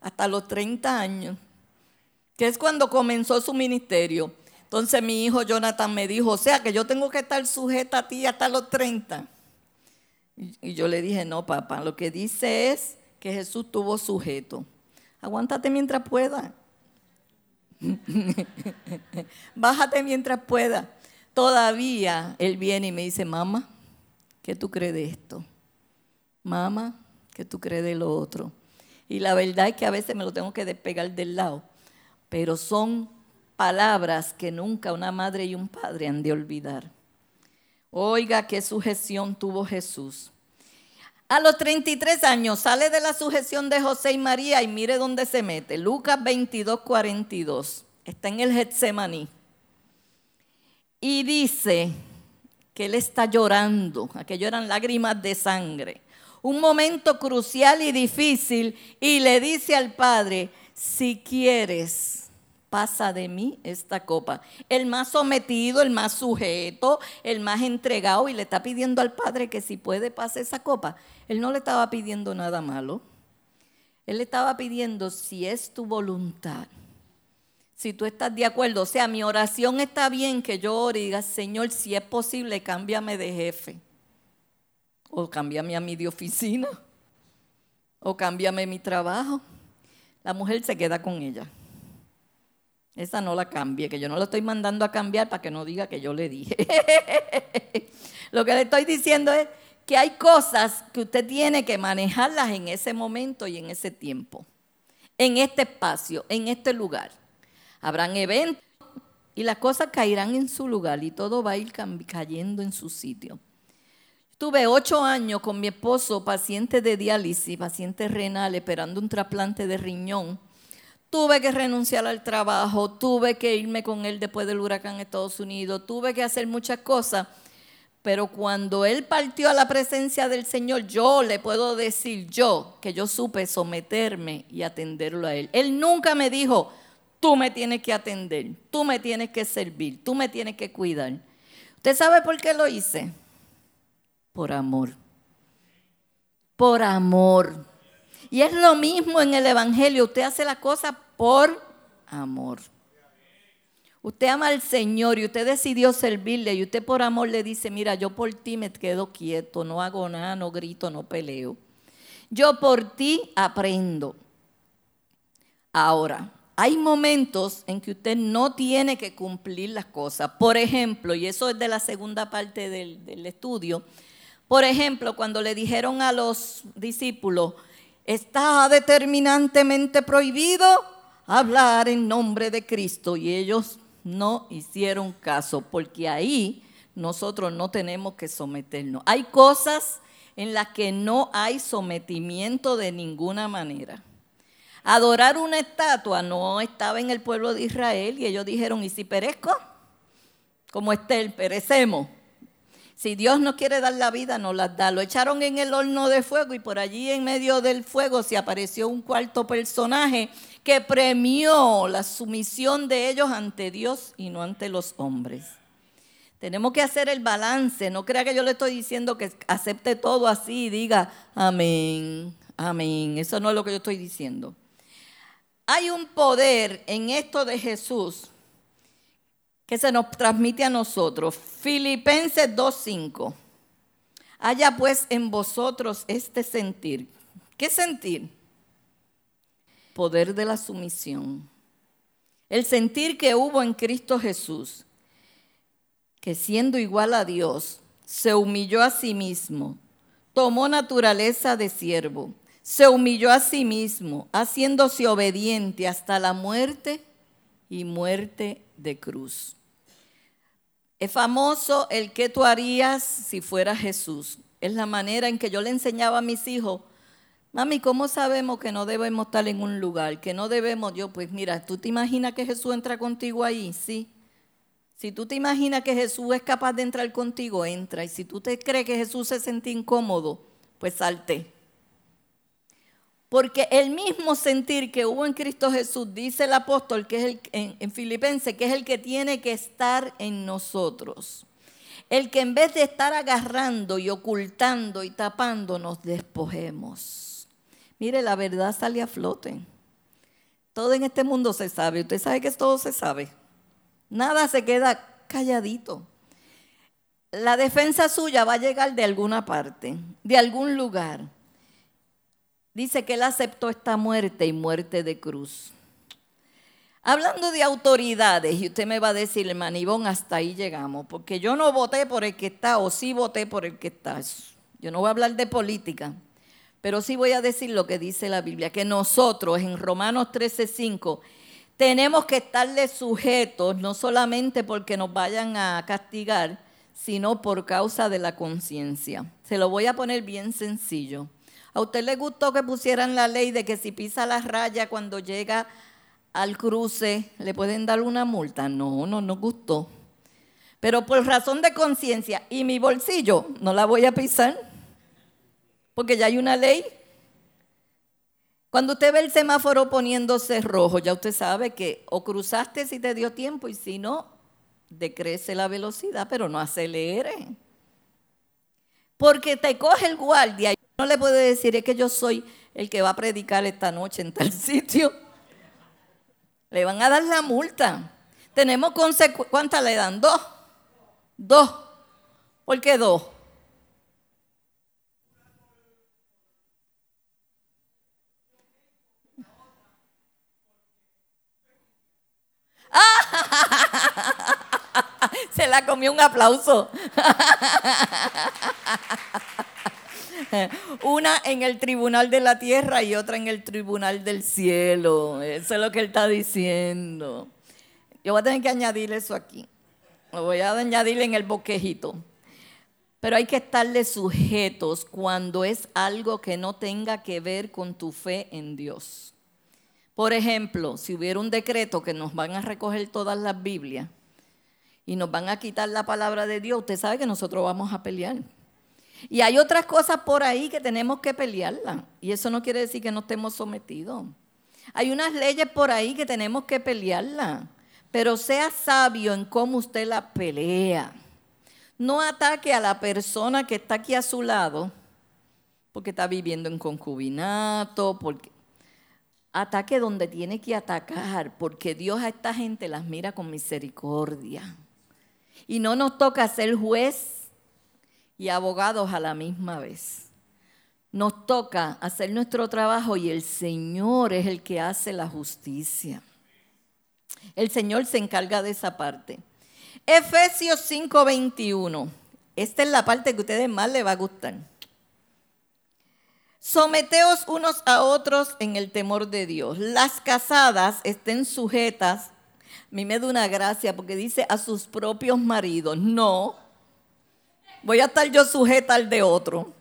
Hasta los 30 años, que es cuando comenzó su ministerio. Entonces mi hijo Jonathan me dijo, o sea que yo tengo que estar sujeta a ti hasta los 30. Y yo le dije, no, papá, lo que dice es que Jesús tuvo sujeto. Aguántate mientras pueda. <laughs> Bájate mientras pueda. Todavía él viene y me dice, mamá, ¿qué tú crees de esto? Mamá, ¿qué tú crees de lo otro? Y la verdad es que a veces me lo tengo que despegar del lado, pero son palabras que nunca una madre y un padre han de olvidar. Oiga qué sujeción tuvo Jesús. A los 33 años sale de la sujeción de José y María y mire dónde se mete. Lucas 22, 42. Está en el Getsemaní. Y dice que él está llorando. Aquello eran lágrimas de sangre. Un momento crucial y difícil. Y le dice al Padre, si quieres, pasa de mí esta copa. El más sometido, el más sujeto, el más entregado y le está pidiendo al Padre que si puede pase esa copa. Él no le estaba pidiendo nada malo. Él le estaba pidiendo si es tu voluntad. Si tú estás de acuerdo, o sea, mi oración está bien que yo ore diga, Señor, si es posible, cámbiame de jefe. O cámbiame a mí de oficina. O cámbiame mi trabajo. La mujer se queda con ella. Esa no la cambie, que yo no la estoy mandando a cambiar para que no diga que yo le dije. <laughs> Lo que le estoy diciendo es que hay cosas que usted tiene que manejarlas en ese momento y en ese tiempo, en este espacio, en este lugar. Habrán eventos y las cosas caerán en su lugar y todo va a ir cayendo en su sitio. Tuve ocho años con mi esposo, paciente de diálisis, paciente renal, esperando un trasplante de riñón Tuve que renunciar al trabajo, tuve que irme con él después del huracán en Estados Unidos, tuve que hacer muchas cosas. Pero cuando él partió a la presencia del Señor, yo le puedo decir yo que yo supe someterme y atenderlo a él. Él nunca me dijo, tú me tienes que atender, tú me tienes que servir, tú me tienes que cuidar. ¿Usted sabe por qué lo hice? Por amor. Por amor. Y es lo mismo en el Evangelio. Usted hace la cosa por amor. Usted ama al Señor y usted decidió servirle y usted por amor le dice, mira, yo por ti me quedo quieto, no hago nada, no grito, no peleo. Yo por ti aprendo. Ahora, hay momentos en que usted no tiene que cumplir las cosas. Por ejemplo, y eso es de la segunda parte del estudio, por ejemplo, cuando le dijeron a los discípulos, está determinantemente prohibido hablar en nombre de Cristo y ellos no hicieron caso, porque ahí nosotros no tenemos que someternos. Hay cosas en las que no hay sometimiento de ninguna manera. Adorar una estatua no estaba en el pueblo de Israel y ellos dijeron, ¿y si perezco? Como Estel, perecemos. Si Dios no quiere dar la vida, no las da. Lo echaron en el horno de fuego y por allí en medio del fuego se apareció un cuarto personaje que premió la sumisión de ellos ante Dios y no ante los hombres. Tenemos que hacer el balance. No crea que yo le estoy diciendo que acepte todo así y diga amén, amén. Eso no es lo que yo estoy diciendo. Hay un poder en esto de Jesús que se nos transmite a nosotros. Filipenses 2.5. Haya pues en vosotros este sentir. ¿Qué sentir? Poder de la sumisión. El sentir que hubo en Cristo Jesús, que siendo igual a Dios, se humilló a sí mismo, tomó naturaleza de siervo, se humilló a sí mismo, haciéndose obediente hasta la muerte y muerte de cruz. Es famoso el que tú harías si fuera Jesús. Es la manera en que yo le enseñaba a mis hijos, mami, ¿cómo sabemos que no debemos estar en un lugar? Que no debemos, yo, pues mira, ¿tú te imaginas que Jesús entra contigo ahí? Sí. Si tú te imaginas que Jesús es capaz de entrar contigo, entra. Y si tú te crees que Jesús se siente incómodo, pues salte. Porque el mismo sentir que hubo en Cristo Jesús, dice el apóstol, que es el, en, en Filipenses, que es el que tiene que estar en nosotros. El que en vez de estar agarrando y ocultando y tapando, nos despojemos. Mire, la verdad sale a flote. Todo en este mundo se sabe. Usted sabe que todo se sabe. Nada se queda calladito. La defensa suya va a llegar de alguna parte, de algún lugar dice que él aceptó esta muerte y muerte de cruz. Hablando de autoridades, y usted me va a decir, hermano Ivón, hasta ahí llegamos, porque yo no voté por el que está, o sí voté por el que está. Yo no voy a hablar de política, pero sí voy a decir lo que dice la Biblia, que nosotros en Romanos 13:5 tenemos que estarle sujetos, no solamente porque nos vayan a castigar, sino por causa de la conciencia. Se lo voy a poner bien sencillo. ¿A usted le gustó que pusieran la ley de que si pisa la raya cuando llega al cruce le pueden dar una multa? No, no nos gustó. Pero por razón de conciencia y mi bolsillo no la voy a pisar porque ya hay una ley. Cuando usted ve el semáforo poniéndose rojo, ya usted sabe que o cruzaste si te dio tiempo y si no, decrece la velocidad, pero no acelere. Porque te coge el guardia no le puede decir, es que yo soy el que va a predicar esta noche en tal <laughs> sitio. Le van a dar la multa. Tenemos consecuencias. ¿Cuántas le dan? Dos. Dos. ¿Por qué dos? <laughs> Se la comió un aplauso. <laughs> <laughs> Una en el tribunal de la tierra y otra en el tribunal del cielo. Eso es lo que él está diciendo. Yo voy a tener que añadir eso aquí. Lo voy a añadir en el boquejito. Pero hay que estarle sujetos cuando es algo que no tenga que ver con tu fe en Dios. Por ejemplo, si hubiera un decreto que nos van a recoger todas las Biblias y nos van a quitar la palabra de Dios, usted sabe que nosotros vamos a pelear. Y hay otras cosas por ahí que tenemos que pelearla. Y eso no quiere decir que no estemos sometidos. Hay unas leyes por ahí que tenemos que pelearla. Pero sea sabio en cómo usted la pelea. No ataque a la persona que está aquí a su lado porque está viviendo en concubinato, porque ataque donde tiene que atacar, porque Dios a esta gente las mira con misericordia. Y no nos toca ser juez y abogados a la misma vez. Nos toca hacer nuestro trabajo y el Señor es el que hace la justicia. El Señor se encarga de esa parte. Efesios 5:21. Esta es la parte que a ustedes más les va a gustar. Someteos unos a otros en el temor de Dios. Las casadas estén sujetas. A mí me da una gracia porque dice a sus propios maridos. No, voy a estar yo sujeta al de otro.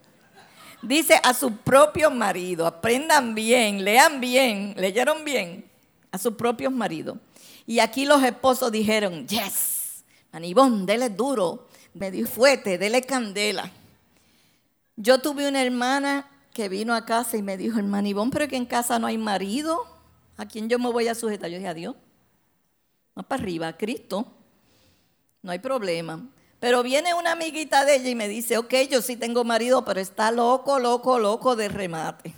Dice a su propio marido, aprendan bien, lean bien, leyeron bien, a sus propios maridos. Y aquí los esposos dijeron, yes, manibón, dele duro, me dio fuerte, dele candela. Yo tuve una hermana que vino a casa y me dijo, hermanibón, pero que en casa no hay marido, ¿a quién yo me voy a sujetar? Yo dije, adiós, más para arriba, a Cristo, no hay problema. Pero viene una amiguita de ella y me dice, ok, yo sí tengo marido, pero está loco, loco, loco de remate.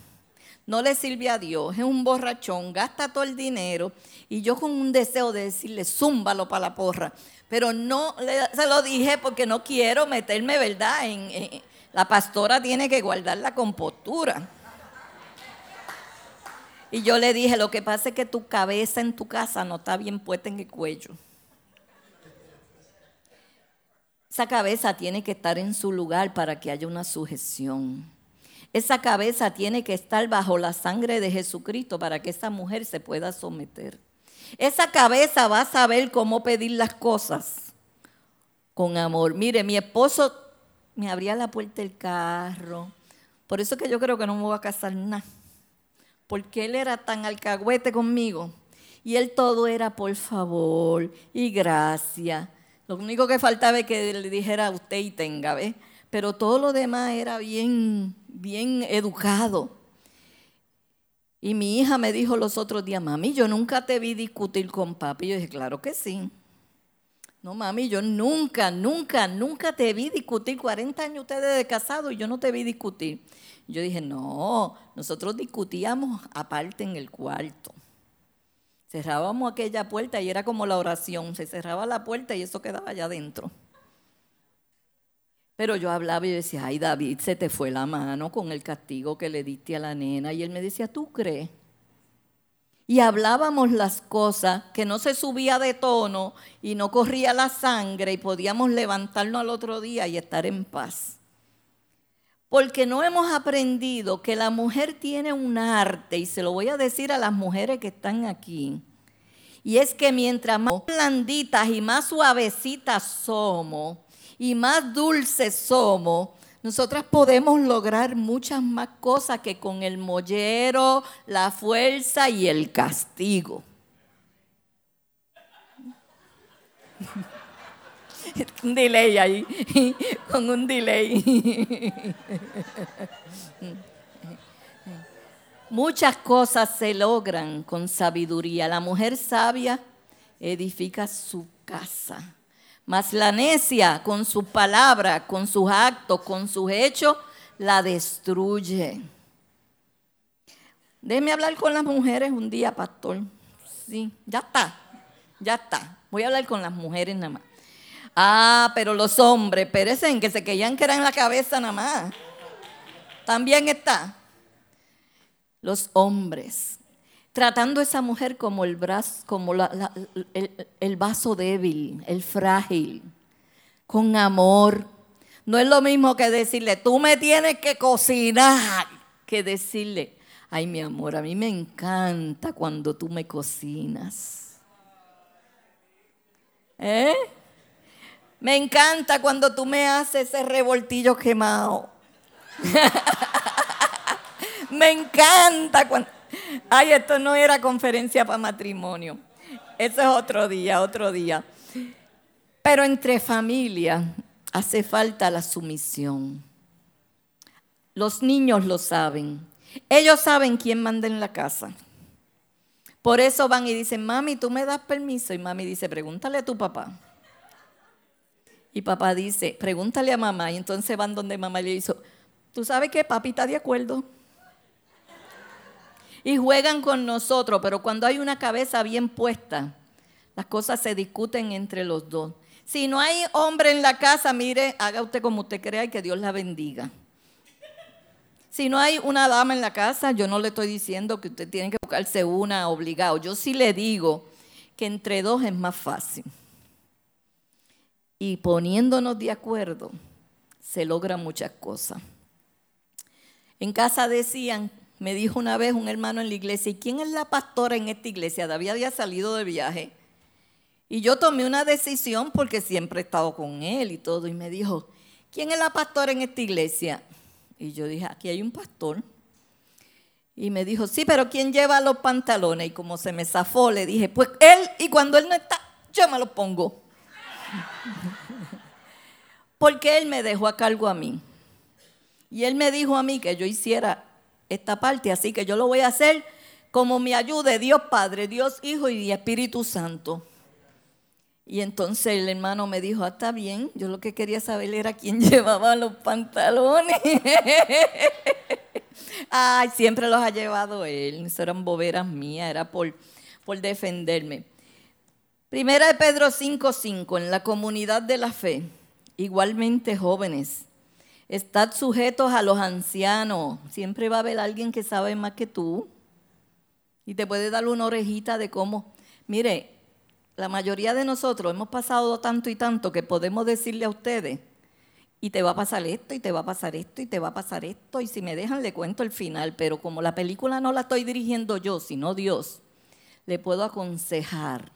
No le sirve a Dios, es un borrachón, gasta todo el dinero. Y yo con un deseo de decirle, zúmbalo para la porra. Pero no se lo dije porque no quiero meterme, ¿verdad? En, la pastora tiene que guardar la compostura. Y yo le dije, lo que pasa es que tu cabeza en tu casa no está bien puesta en el cuello. Esa cabeza tiene que estar en su lugar para que haya una sujeción. Esa cabeza tiene que estar bajo la sangre de Jesucristo para que esa mujer se pueda someter. Esa cabeza va a saber cómo pedir las cosas con amor. Mire, mi esposo me abría la puerta del carro. Por eso que yo creo que no me voy a casar nada. Porque él era tan alcahuete conmigo. Y él todo era por favor y gracias. Lo único que faltaba es que le dijera usted y tenga, ¿ves? Pero todo lo demás era bien, bien educado. Y mi hija me dijo los otros días, mami, yo nunca te vi discutir con papi. Yo dije, claro que sí. No, mami, yo nunca, nunca, nunca te vi discutir. 40 años ustedes de casado y yo no te vi discutir. Yo dije, no, nosotros discutíamos aparte en el cuarto. Cerrábamos aquella puerta y era como la oración. Se cerraba la puerta y eso quedaba allá adentro. Pero yo hablaba y decía, ay David, se te fue la mano con el castigo que le diste a la nena. Y él me decía, ¿tú crees? Y hablábamos las cosas que no se subía de tono y no corría la sangre y podíamos levantarnos al otro día y estar en paz. Porque no hemos aprendido que la mujer tiene un arte, y se lo voy a decir a las mujeres que están aquí. Y es que mientras más blanditas y más suavecitas somos, y más dulces somos, nosotras podemos lograr muchas más cosas que con el mollero, la fuerza y el castigo. <laughs> un delay ahí, <laughs> con un delay. Muchas cosas se logran con sabiduría. La mujer sabia edifica su casa. Mas la necia con su palabra, con sus actos, con sus hechos, la destruye. Déjeme hablar con las mujeres un día, pastor. Sí, ya está, ya está. Voy a hablar con las mujeres nada más. Ah, pero los hombres, perecen que se querían que era en la cabeza nada más. También está. Los hombres tratando a esa mujer como el, brazo, como el, vaso débil, el frágil, con amor. No es lo mismo que decirle, tú me tienes que cocinar, que decirle, ay mi amor, a mí me encanta cuando tú me cocinas. ¿Eh? Me encanta cuando tú me haces ese revoltillo quemado. <laughs> me encanta cuando... Ay, esto no era conferencia para matrimonio. Eso es otro día, otro día. Pero entre familias hace falta la sumisión. Los niños lo saben. Ellos saben quién manda en la casa. Por eso van y dicen, mami, ¿tú me das permiso? Y mami dice, pregúntale a tu papá. Y papá dice, pregúntale a mamá. Y entonces van donde mamá le dice, ¿tú sabes que papi está de acuerdo? y juegan con nosotros, pero cuando hay una cabeza bien puesta, las cosas se discuten entre los dos. Si no hay hombre en la casa, mire, haga usted como usted crea y que Dios la bendiga. Si no hay una dama en la casa, yo no le estoy diciendo que usted tiene que buscarse una obligado. Yo sí le digo que entre dos es más fácil. Y poniéndonos de acuerdo, se logran muchas cosas. En casa decían me dijo una vez un hermano en la iglesia, ¿y quién es la pastora en esta iglesia? David había salido de viaje. Y yo tomé una decisión porque siempre he estado con él y todo. Y me dijo, ¿quién es la pastora en esta iglesia? Y yo dije, aquí hay un pastor. Y me dijo, sí, pero ¿quién lleva los pantalones? Y como se me zafó, le dije, pues él, y cuando él no está, yo me los pongo. Porque él me dejó a cargo a mí. Y él me dijo a mí que yo hiciera esta parte, así que yo lo voy a hacer como me ayude Dios Padre, Dios Hijo y Espíritu Santo. Y entonces el hermano me dijo, ah, está bien, yo lo que quería saber era quién <laughs> llevaba los pantalones. <laughs> Ay, siempre los ha llevado él, eso eran boberas mías, era por, por defenderme. Primera de Pedro 5:5, en la comunidad de la fe, igualmente jóvenes, Estad sujetos a los ancianos. Siempre va a haber alguien que sabe más que tú. Y te puede dar una orejita de cómo. Mire, la mayoría de nosotros hemos pasado tanto y tanto que podemos decirle a ustedes, y te va a pasar esto, y te va a pasar esto, y te va a pasar esto, y si me dejan le cuento el final, pero como la película no la estoy dirigiendo yo, sino Dios, le puedo aconsejar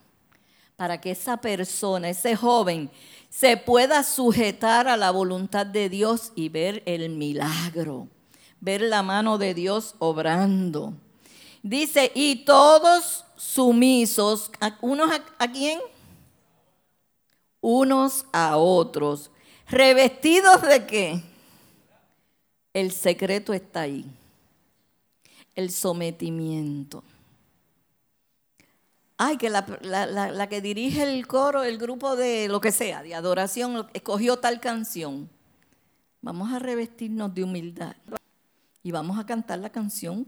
para que esa persona, ese joven, se pueda sujetar a la voluntad de Dios y ver el milagro, ver la mano de Dios obrando. Dice, y todos sumisos, ¿unos a, a quién? Unos a otros. ¿Revestidos de qué? El secreto está ahí. El sometimiento. Ay, que la, que dirige el coro, el grupo de lo que sea, de adoración, escogió tal canción. Vamos a revestirnos de humildad y vamos a cantar la canción,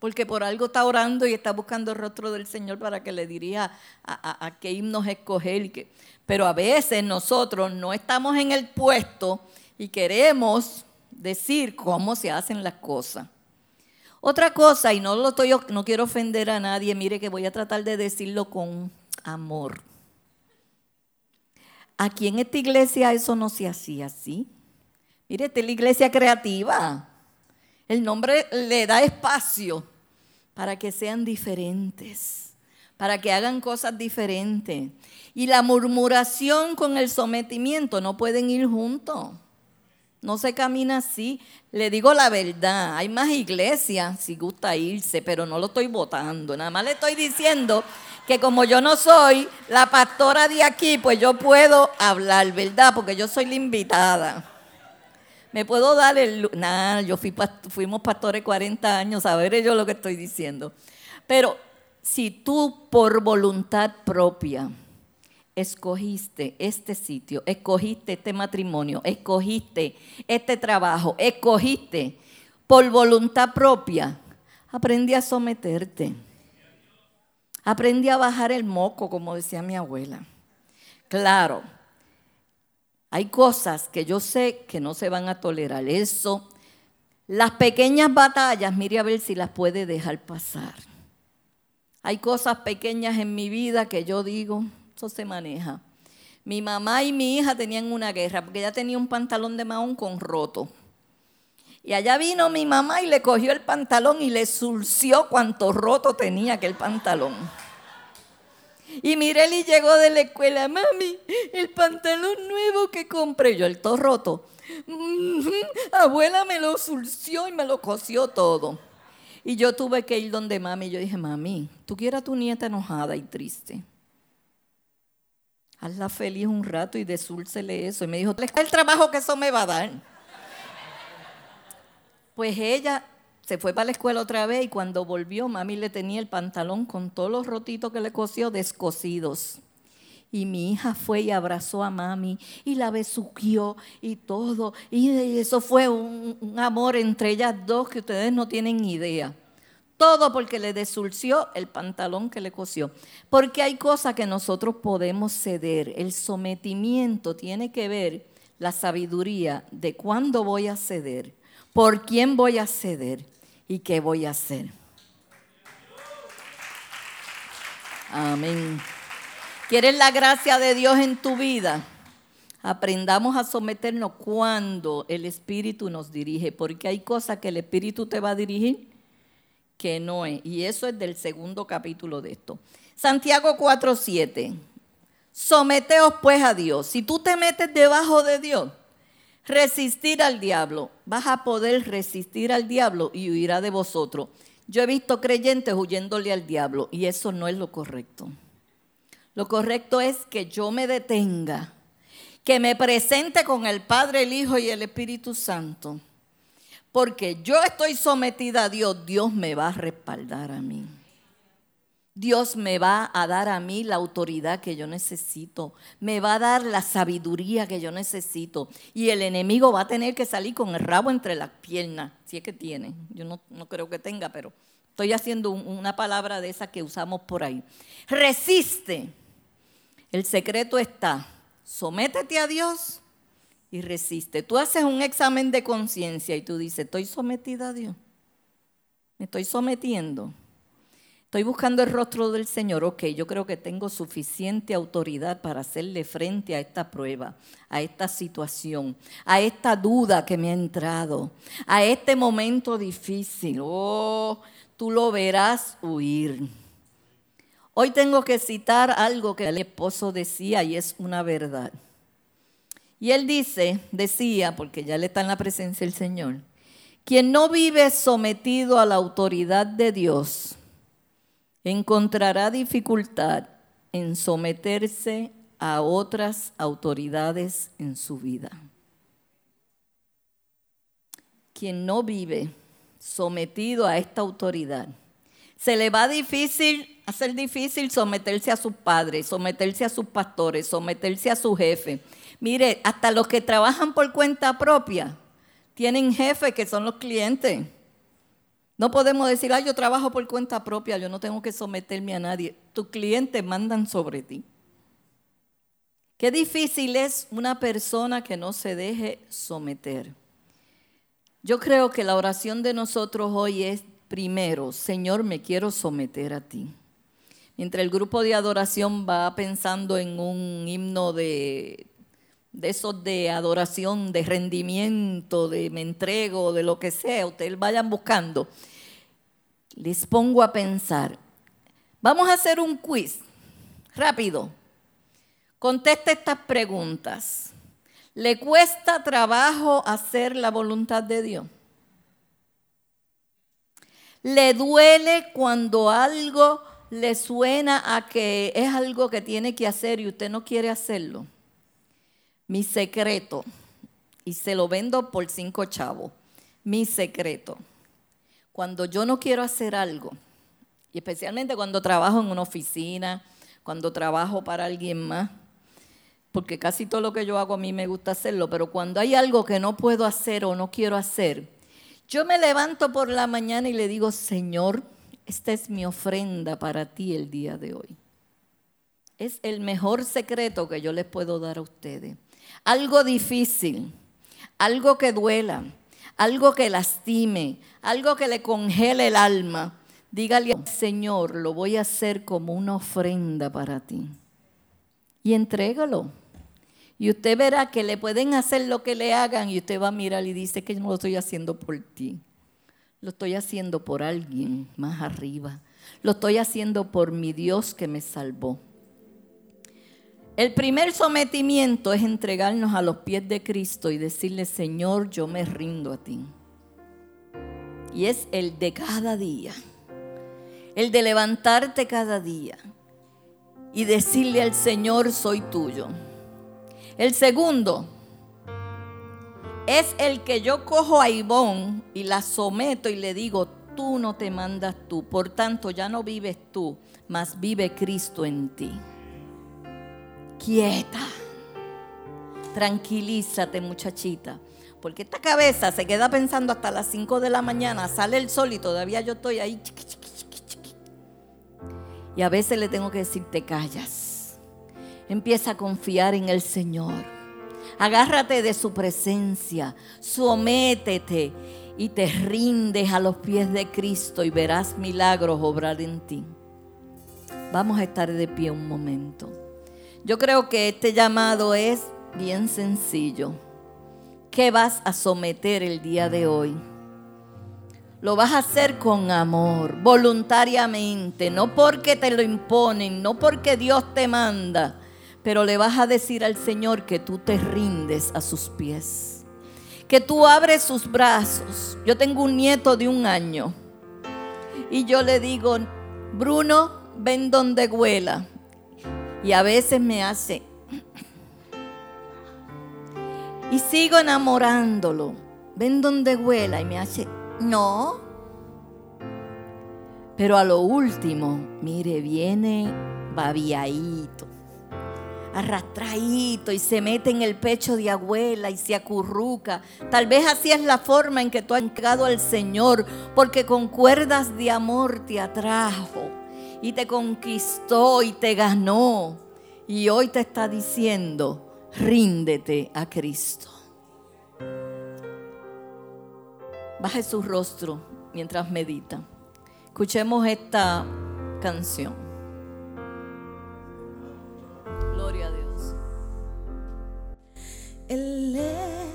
porque por algo está orando y está buscando el rostro del Señor para que le dirija a, qué himnos escoger. pero a veces nosotros no estamos en el puesto y queremos decir cómo se hacen las cosas. Otra cosa, y no, lo estoy, no quiero ofender a nadie, mire que voy a tratar de decirlo con amor. Aquí en esta iglesia eso no se hacía así. Mire, esta es la iglesia creativa. El nombre le da espacio para que sean diferentes para que hagan cosas diferentes. Y la murmuración con el sometimiento no pueden ir juntos. No se camina así. Le digo la verdad, hay más iglesias si gusta irse, pero no lo estoy votando. Nada más le estoy diciendo que como yo no soy la pastora de aquí, pues yo puedo hablar, ¿verdad? Porque yo soy la invitada. Me puedo dar el... Nada, yo fui, fuimos pastores 40 años, a ver yo lo que estoy diciendo. Pero si tú por voluntad propia escogiste este sitio, escogiste este matrimonio, escogiste este trabajo, escogiste por voluntad propia, aprendí a someterte. Aprendí a bajar el moco, como decía mi abuela. Claro, hay cosas que yo sé que no se van a tolerar. Eso, las pequeñas batallas, mire a ver si las puede dejar pasar. Hay cosas pequeñas en mi vida que yo digo, se maneja. Mi mamá y mi hija tenían una guerra porque ella tenía un pantalón de mahón con roto. Y allá vino mi mamá y le cogió el pantalón y le surció cuánto roto tenía aquel pantalón. Y Mireli llegó de la escuela, mami, el pantalón nuevo que compré, yo el todo roto. abuela me lo surció y me lo cosió todo. Y yo tuve que ir donde mami. Yo dije, mami, tú quieres a tu nieta enojada y triste. Hazla feliz un rato y desúlcele eso. Y me dijo, el trabajo que eso me va a dar. Pues ella se fue para la escuela otra vez y cuando volvió, mami le tenía el pantalón con todos los rotitos que le cosió descosidos. Y mi hija fue y abrazó a mami y la besuquió y todo. Y eso fue un, amor entre ellas dos que ustedes no tienen idea. Todo porque le desulció el pantalón que le cosió. Porque hay cosas que nosotros podemos ceder. El sometimiento tiene que ver la sabiduría de cuándo voy a ceder, por quién voy a ceder y qué voy a hacer. Amén. ¿Quieres la gracia de Dios en tu vida? Aprendamos a someternos cuando el Espíritu nos dirige, porque hay cosas que el Espíritu te va a dirigir que no es. Y eso es del segundo capítulo de esto. Santiago 4:7. Someteos pues a Dios. Si tú te metes debajo de Dios, resistir al diablo, vas a poder resistir al diablo y huirá de vosotros. Yo he visto creyentes huyéndole al diablo y eso no es lo correcto. Lo correcto es que yo me detenga, que me presente con el Padre, el Hijo y el Espíritu Santo. Porque yo estoy sometida a Dios, Dios me va a respaldar a mí. Dios me va a dar a mí la autoridad que yo necesito, me va a dar la sabiduría que yo necesito y el enemigo va a tener que salir con el rabo entre las piernas, si es que tiene. Yo no, no creo que tenga, pero estoy haciendo una palabra de esa que usamos por ahí. Resiste el secreto está, sométete a Dios y resiste. Tú haces un examen de conciencia y tú dices, estoy sometida a Dios. Me estoy sometiendo. Estoy buscando el rostro del Señor. Ok, yo creo que tengo suficiente autoridad para hacerle frente a esta prueba, a esta situación, a esta duda que me ha entrado, a este momento difícil. Oh, tú lo verás huir. Hoy tengo que citar algo que el esposo decía y es una verdad. Y él dice, decía, porque ya le está en la presencia del Señor, quien no vive sometido a la autoridad de Dios encontrará dificultad en someterse a otras autoridades en su vida. Quien no vive sometido a esta autoridad, se le va difícil hacer difícil someterse a sus padres, someterse a sus pastores, someterse a su jefe. Mire, hasta los que trabajan por cuenta propia tienen jefes que son los clientes. No podemos decir, ah, yo trabajo por cuenta propia, yo no tengo que someterme a nadie. Tus clientes mandan sobre ti. Qué difícil es una persona que no se deje someter. Yo creo que la oración de nosotros hoy es, primero, Señor, me quiero someter a ti. Mientras el grupo de adoración va pensando en un himno de, de esos de adoración, de rendimiento, de me entrego, de lo que sea, ustedes vayan buscando. Les pongo a pensar, Vamos a hacer un quiz. Rápido. Conteste estas preguntas. ¿Le cuesta trabajo hacer la voluntad de Dios? ¿Le duele cuando algo le suena a que es algo que tiene que hacer y usted no quiere hacerlo? Mi secreto, y se lo vendo por cinco chavos, mi secreto. Cuando yo no quiero hacer algo, y especialmente cuando trabajo en una oficina, cuando trabajo para alguien más, porque casi todo lo que yo hago a mí me gusta hacerlo, pero cuando hay algo que no puedo hacer o no quiero hacer, yo me levanto por la mañana y le digo, Señor, esta es mi ofrenda para ti el día de hoy. Es el mejor secreto que yo les puedo dar a ustedes. Algo difícil, algo que duela, algo que lastime, algo que le congele el alma. Dígale, Señor, lo voy a hacer como una ofrenda para ti. Y entrégalo. Y usted verá que le pueden hacer lo que le hagan y usted va a mirar y dice que no lo estoy haciendo por ti. Lo estoy haciendo por alguien más arriba. Lo estoy haciendo por mi Dios que me salvó. El primer sometimiento es entregarnos a los pies de Cristo y decirle, Señor, yo me rindo a ti. Y es el de cada día. El de levantarte cada día y decirle al Señor, soy tuyo. El segundo es el que yo cojo a Ivón y la someto y le digo, tú no te mandas tú, por tanto ya no vives tú, mas vive Cristo en ti. Quieta, tranquilízate muchachita, porque esta cabeza se queda pensando hasta las 5 de la mañana, sale el sol y todavía yo estoy ahí. Y a veces le tengo que decir, te callas. Empieza a confiar en el Señor. Agárrate de su presencia, sométete y te rindes a los pies de Cristo y verás milagros obrar en ti. Vamos a estar de pie un momento. Yo creo que este llamado es bien sencillo. ¿Qué vas a someter el día de hoy? Lo vas a hacer con amor, voluntariamente, no porque te lo imponen, no porque Dios te manda, pero le vas a decir al Señor que tú te rindes a sus pies, que tú abres sus brazos. Yo tengo un nieto de un año y yo le digo, Bruno, ven donde huela. Y a veces me hace... Y sigo enamorándolo. Ven donde huela y me hace... No. Pero a lo último, mire, viene babiadito, arrastradito y se mete en el pecho de abuela y se acurruca. Tal vez así es la forma en que tú has entrado al Señor, porque con cuerdas de amor te atrajo y te conquistó y te ganó. Y hoy te está diciendo, ríndete a Cristo. baje su rostro mientras medita. Escuchemos esta canción. Gloria a Dios. El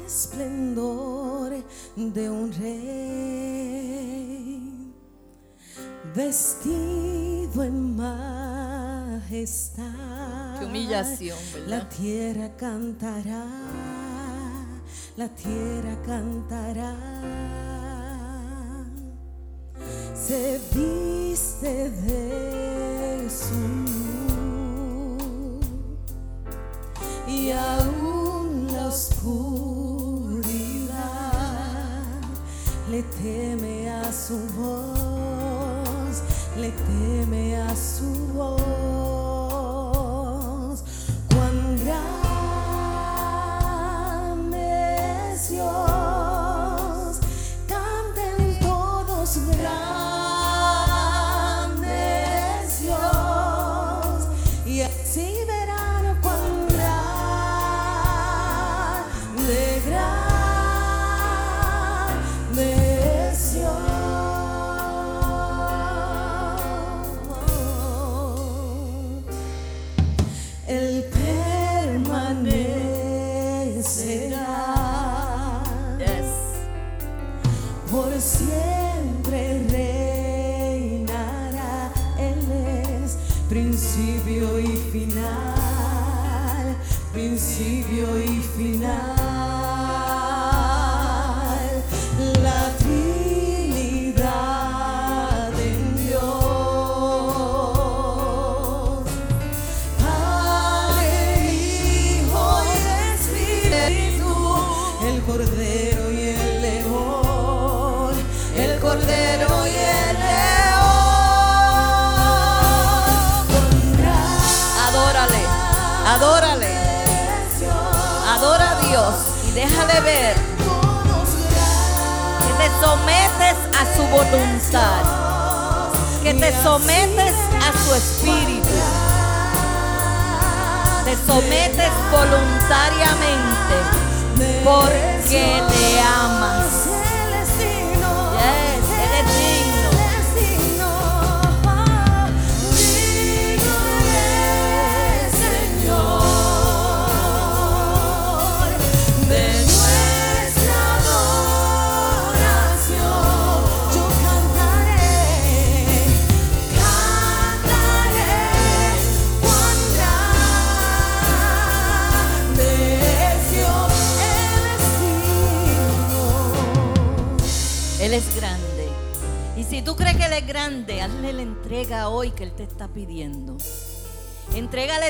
esplendor de un rey vestido en majestad. Qué humillación, ¿verdad? La tierra cantará, la tierra cantará se viste de su y aún la oscuridad le teme a su voz, le teme a su voz. Cuán grande es Dios,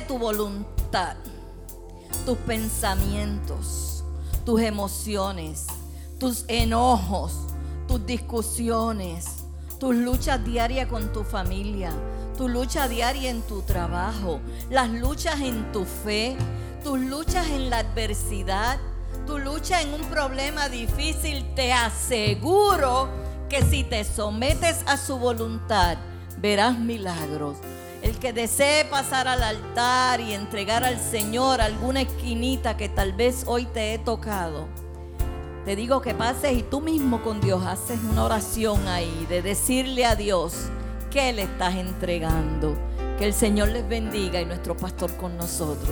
tu voluntad, tus pensamientos, tus emociones, tus enojos, tus discusiones, tus luchas diarias con tu familia, tu lucha diaria en tu trabajo, las luchas en tu fe, tus luchas en la adversidad, tu lucha en un problema difícil, te aseguro que si te sometes a su voluntad, verás milagros. El que desee pasar al altar y entregar al Señor alguna esquinita que tal vez hoy te he tocado, te digo que pases y tú mismo con Dios haces una oración ahí de decirle a Dios que le estás entregando. Que el Señor les bendiga y nuestro pastor con nosotros.